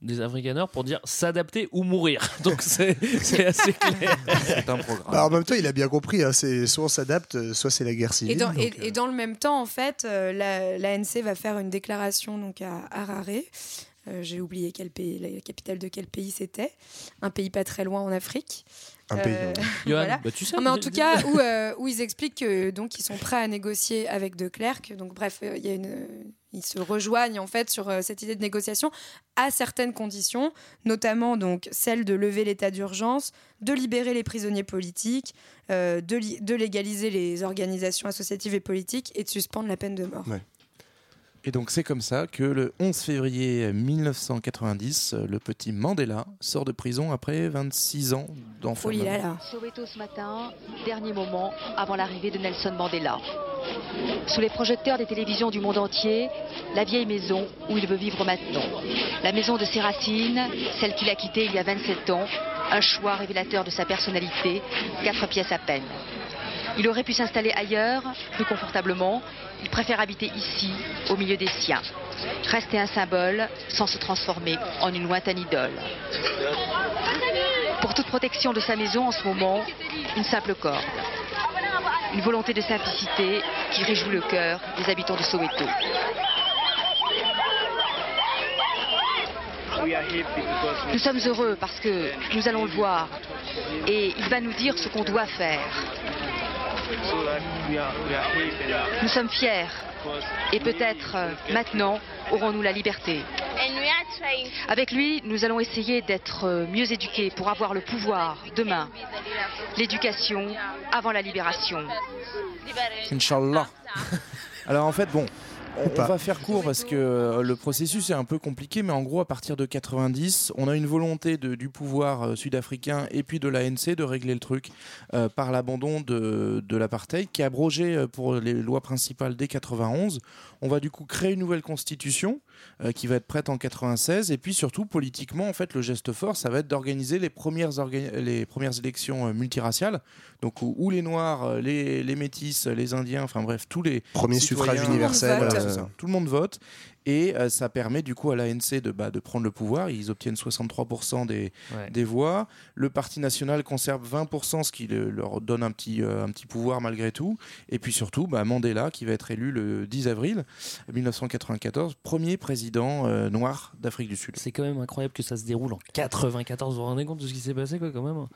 des Afrikaners pour dire s'adapter ou mourir. Donc c'est assez clair. C'est un programme. Bah, en même temps il a bien compris hein, c'est soit on s'adapte soit c'est la guerre civile Et dans, et- euh, et dans le même temps, en fait, euh, la- l'ANC va faire une déclaration donc à Harare. Euh, J'ai oublié quel pays, la capitale de quel pays c'était. Un pays pas très loin en Afrique. Un pays, Euh, ouais. Johan, voilà. bah, tu sais, Non, mais en tout cas, où, euh, où ils expliquent que donc ils sont prêts à négocier avec De Klerk. Donc bref, euh, il y a une, ils se rejoignent en fait sur euh, cette idée de négociation à certaines conditions, notamment donc celle de lever l'état d'urgence, de libérer les prisonniers politiques, euh, de, li- de légaliser les organisations associatives et politiques et de suspendre la peine de mort. Et donc c'est comme ça que le 11 février 1990, euh, le petit Mandela sort de prison après 26 ans d'enfermement. Soweto ce matin, dernier moment avant l'arrivée de Nelson Mandela. Sous les projecteurs des télévisions du monde entier, la vieille maison où il veut vivre maintenant. La maison de ses racines, celle qu'il a quittée il y a 27 ans, un choix révélateur de sa personnalité, quatre pièces à peine. Il aurait pu s'installer ailleurs, plus confortablement. Il préfère habiter ici, au milieu des siens. Rester un symbole sans se transformer en une lointaine idole. Pour toute protection de sa maison en ce moment, une simple corde. Une volonté de simplicité qui réjouit le cœur des habitants de Soweto. Nous sommes heureux parce que nous allons le voir et il va nous dire ce qu'on doit faire. Nous sommes fiers et peut-être euh, maintenant aurons-nous la liberté. Avec lui, nous allons essayer d'être euh, mieux éduqués pour avoir le pouvoir demain. L'éducation avant la libération. Inch'Allah. Alors en fait, bon, on, pas. va faire court parce que euh, le processus est un peu compliqué, mais en gros, à partir de 90, on a une volonté de- du pouvoir euh, sud-africain et puis de l'ANC de régler le truc euh, par l'abandon de, de l'apartheid qui est abrogé pour les lois principales dès 91. On va du coup créer une nouvelle constitution euh, qui va être prête en 96 et puis surtout politiquement, en fait, le geste fort, ça va être d'organiser les premières, les premières élections euh, multiraciales, donc où, où les Noirs, euh, les, les Métis, les Indiens, enfin bref, tous les Premier suffrage universel, Voilà. Tout le monde vote. Et euh, ça permet du coup à l'ANC de, bah, de prendre le pouvoir. Ils obtiennent 63% des, Ouais. des voix. Le Parti national conserve 20%, ce qui le- leur donne un petit, euh, un petit pouvoir malgré tout. Et puis surtout, bah, Mandela, qui va être élu le 10 avril 1994, premier président euh, noir d'Afrique du Sud. C'est quand même incroyable que ça se déroule en 94. Vous vous rendez compte de ce qui s'est passé, quoi, quand même Bon,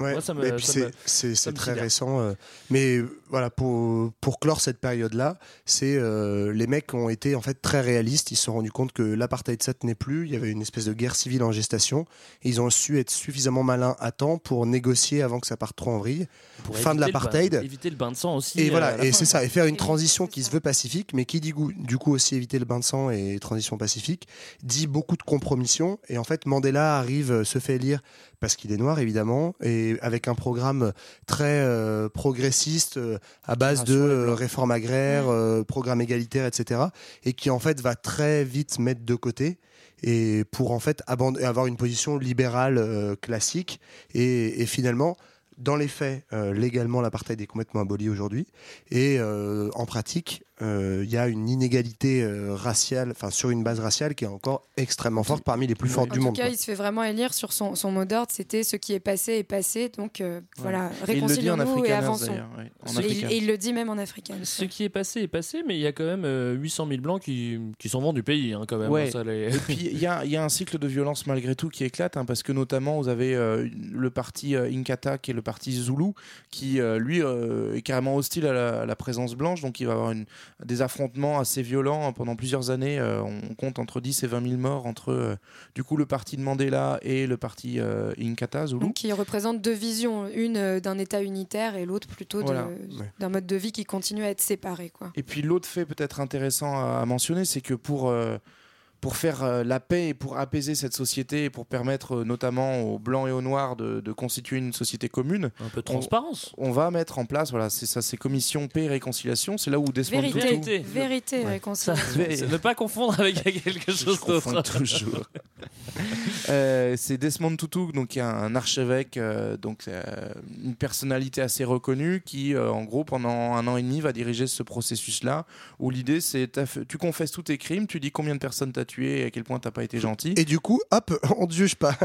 Ouais, moi, ça me- et puis ça c'est- me- c'est ça c'est me très récent. euh, mais euh, voilà, pour, pour clore cette période-là, c'est euh, les mecs ont été en fait très réalistes. Ils se sont rendus compte que l'apartheid ça tenait plus. Il y avait une espèce de guerre civile en gestation. Et ils ont su être suffisamment malins à temps pour négocier avant que ça parte trop en vrille. Pour fin de éviter le bain- l'apartheid. Éviter le bain de sang aussi. Et euh, voilà, la et fin. c'est ça, et faire une transition qui se veut pacifique, mais qui dit goût- du coup aussi éviter le bain de sang et transition pacifique, dit beaucoup de compromission. Et en fait, Mandela arrive, euh, se fait élire parce qu'il est noir évidemment, et avec un programme très euh, progressiste euh, à base de euh, réforme agraire, euh, programme égalitaire, etc. Et qui en fait va très vite mettre de côté et pour en fait avoir une position libérale classique et, et finalement dans les faits, euh, légalement, l'apartheid est complètement aboli aujourd'hui. Et euh, en pratique, il y a une inégalité euh, raciale, enfin sur une base raciale qui est encore extrêmement forte, parmi les plus fortes En du tout monde. cas, quoi. il se fait vraiment élire sur son, son mot d'ordre, c'était ce qui est passé est passé, donc euh, voilà, Et il le dit en réconcilions-nous et afrikaner, avançons. ouais, en Et il- et il le dit même en africain. Ce qui est passé est passé, mais il y a quand même euh, 800 000 blancs qui, qui s'en vont du pays, hein, quand même. Ouais. Ça, les- Et puis il y a, il y a un cycle de violence malgré tout qui éclate, hein, parce que notamment vous avez euh, le parti euh, Inkatha qui est le parti Zulu, qui euh, lui euh, est carrément hostile à la, à la présence blanche, donc il va avoir une- des affrontements assez violents hein, pendant plusieurs années. euh, on compte entre 10 et 20 000 morts entre euh, du coup le parti de Mandela et le parti euh, Inkatha Zulu. Donc, qui représente deux visions, une d'un État unitaire et l'autre plutôt Voilà. d'un mode de vie qui continue à être séparé. Quoi. Et puis l'autre fait peut-être intéressant à mentionner, c'est que pour, pour faire euh, la paix et pour apaiser cette société et pour permettre euh, notamment aux blancs et aux noirs de, de constituer une société commune, un peu de transparence. On, on va mettre en place, voilà, c'est ça, ces commissions paix et réconciliation. C'est là où Desmond Vérité, Tutu- vérité, et réconciliation. Ne pas confondre avec quelque chose d'autre. toujours. Euh, c'est Desmond Tutu, donc qui est un archevêque, euh, donc euh, une personnalité assez reconnue, qui euh, en gros pendant un an et demi va diriger ce processus-là, où l'idée c'est tu confesses tous tes crimes, tu dis combien de personnes t'as tué et à quel point t'as pas été gentil, Et du coup, hop, on te juge pas.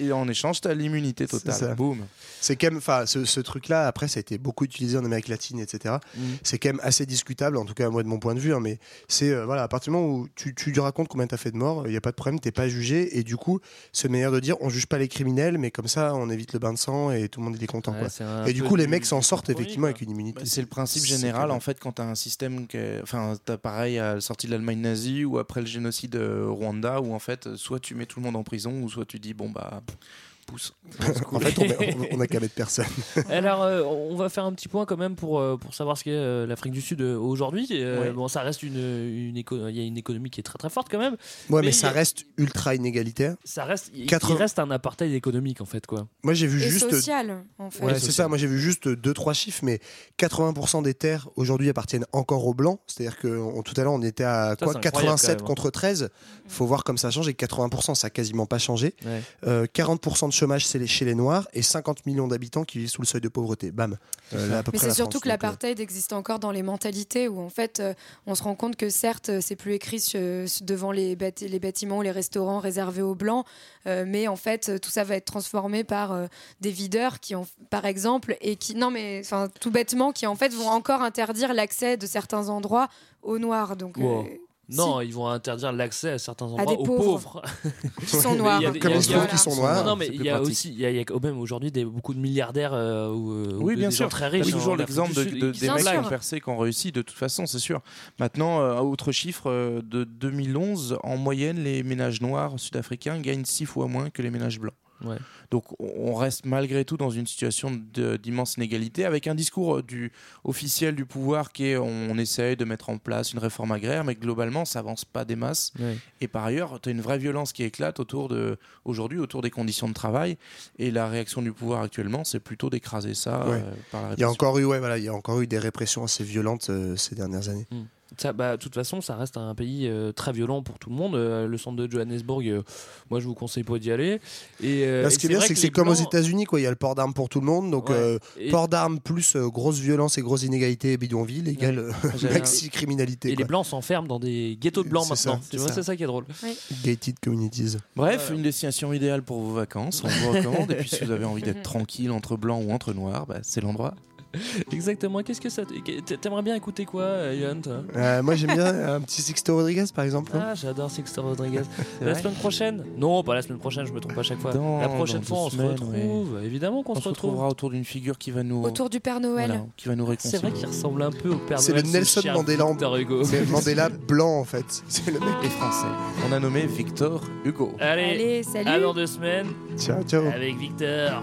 et en échange t'as l'immunité totale. Boum. C'est quand même, enfin, ce, ce truc-là, après, ça a été beaucoup utilisé en Amérique latine, etc. Mm. C'est quand même assez discutable, en tout cas, moi, de mon point de vue. hein, mais c'est, euh, voilà, à partir du moment où tu, tu lui racontes combien t'as fait de morts, il n'y a pas de problème, t'es pas jugé. Et du coup, c'est manière de dire, on juge pas les criminels, mais comme ça, on évite le bain de sang et tout le monde il est content. Ouais, quoi. Et du coup, les mecs s'en sortent effectivement quoi. avec une immunité. Bah, c'est le principe général en fait quand tu as un système enfin t'as pareil à la sortie de l'Allemagne nazie ou après le génocide euh, Rwanda où en fait soit tu mets tout le monde en prison ou soit tu dis bon bah pousse. en fait, on, met- on- on a qu'à mettre personne. Alors, euh, on va faire un petit point quand même pour, euh, pour savoir ce qu'est euh, l'Afrique du Sud aujourd'hui. Euh, Ouais. Bon, ça reste une, une éco- il y a une économie qui est très très forte quand même. Ouais, mais, ça a- reste ultra inégalitaire. ça reste, il- 80 il reste un apartheid économique en fait quoi. Moi, j'ai vu Et juste. social, en fait. Ouais, c'est social. ça. Moi, j'ai vu juste deux, trois chiffres, mais 80% des terres aujourd'hui appartiennent encore aux blancs. C'est-à-dire que on- tout à l'heure, on était à Ça, quoi? c'est incroyable, 87 quand même, hein. contre 13. Faut voir comme ça change. Et 80%, ça a quasiment pas changé. Ouais. Euh, 40% de chômage c'est chez les noirs et 50 millions d'habitants qui vivent sous le seuil de pauvreté. Bam. Euh, là, à peu Mais c'est surtout France, que euh, l'apartheid existe encore dans les mentalités où en fait euh, on se rend compte que certes c'est plus écrit devant les, bâti- les bâtiments ou les restaurants réservés aux blancs, euh, mais en fait tout ça va être transformé par euh, des videurs qui ont par exemple et qui non mais enfin tout bêtement qui en fait vont encore interdire l'accès de certains endroits aux noirs donc euh, Wow. Non, ils vont interdire l'accès à certains endroits des aux pauvres. pauvres. Qui sont noirs. il y a des- Comme les pauvres qui sont noirs, Non, mais il y a aussi, il y a, il y a quand même aujourd'hui des, beaucoup de milliardaires euh, ou, euh, ou Oui, de- bien des sûr. gens très T'as riches. toujours en Afrique l'exemple de, des mecs qui ont percé, qui ont réussi, de toute façon, c'est sûr. Maintenant, euh, autre chiffre, euh, de 2011, en moyenne, les ménages noirs sud-africains gagnent six fois moins que les ménages blancs. Ouais. Donc on reste malgré tout dans une situation d'immense inégalité, avec un discours euh, du, officiel du pouvoir qui est on, on essaye de mettre en place une réforme agraire, mais globalement ça avance pas des masses. Ouais. Et par ailleurs, tu as une vraie violence qui éclate autour de aujourd'hui autour des conditions de travail. Et la réaction du pouvoir actuellement, c'est plutôt d'écraser ça Ouais. euh, par la Il y a encore eu, ouais, voilà, il y a encore eu des répressions assez violentes euh, ces dernières années. Mm. Ça, bah, de toute façon, ça reste un pays euh, très violent pour tout le monde. Euh, le centre de Johannesburg, euh, moi, je vous conseille pas d'y aller. Et, euh, Là, et ce qui est bien, c'est que c'est comme aux États-Unis, quoi. Il y a le port d'armes pour tout le monde, donc Ouais. euh, Et- port d'armes plus euh, grosse violence et grosse inégalité bidonville égale euh, J'avais maxi criminalité. Et les blancs s'enferment dans des ghettos de blancs maintenant. ça, tu c'est vois, ça. c'est ça qui est drôle. Gated communities. Bref, une destination idéale pour vos vacances, on vous recommande. Et puis si vous avez envie d'être tranquille entre blancs ou entre noirs, bah, c'est l'endroit. Exactement. Qu'est-ce que ça. T'aimerais bien écouter quoi, euh, Yann toi? Euh, moi, j'aime bien un petit Sixto Rodriguez, par exemple. Ah, j'adore Sixto Rodriguez. C'est la semaine prochaine? Non, pas la semaine prochaine, je me trompe à chaque fois. Dans- la prochaine fois, on se retrouve. Évidemment qu'on On se se retrouve. retrouvera autour d'une figure qui va nous, Autour du Père Noël. voilà, qui va nous C'est réconcilier. vrai qu'il ressemble un peu au Père C'est Noël. le ce Nelson Mandela. Victor Hugo. C'est le Mandela blanc, en fait. C'est le mec. Et français. On a nommé Victor Hugo. Allez, Allez, salut. à dans deux semaines Ciao, ciao. avec Victor.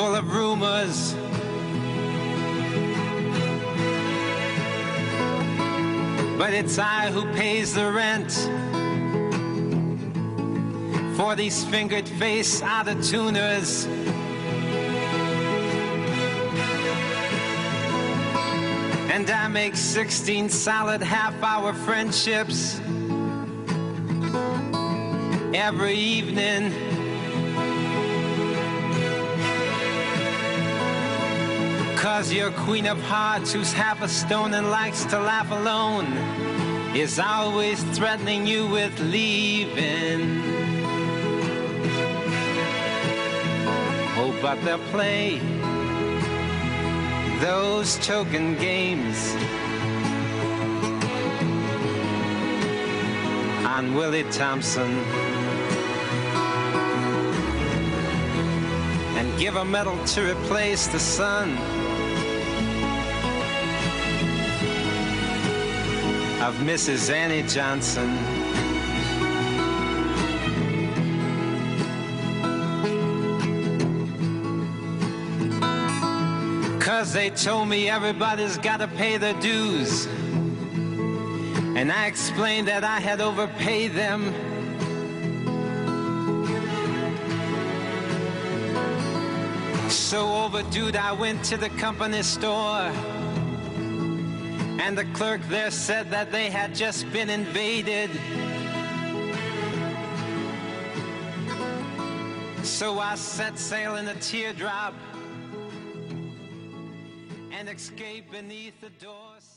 full of rumors. But it's I who pays the rent for these fingered face out of tuners. And I make 16 solid half hour friendships every evening. Cause your queen of hearts, who's half a stone and likes to laugh alone, is always threatening you with leaving. Oh, but they'll play those token games on Willie Thompson. And give a medal to replace the sun Mrs. Annie Johnson. Cause they told me everybody's gotta pay their dues. And I explained that I had overpaid them. So overdue, I went to the company store. And the clerk there said that they had just been invaded. So I set sail in a teardrop and escaped beneath the doors.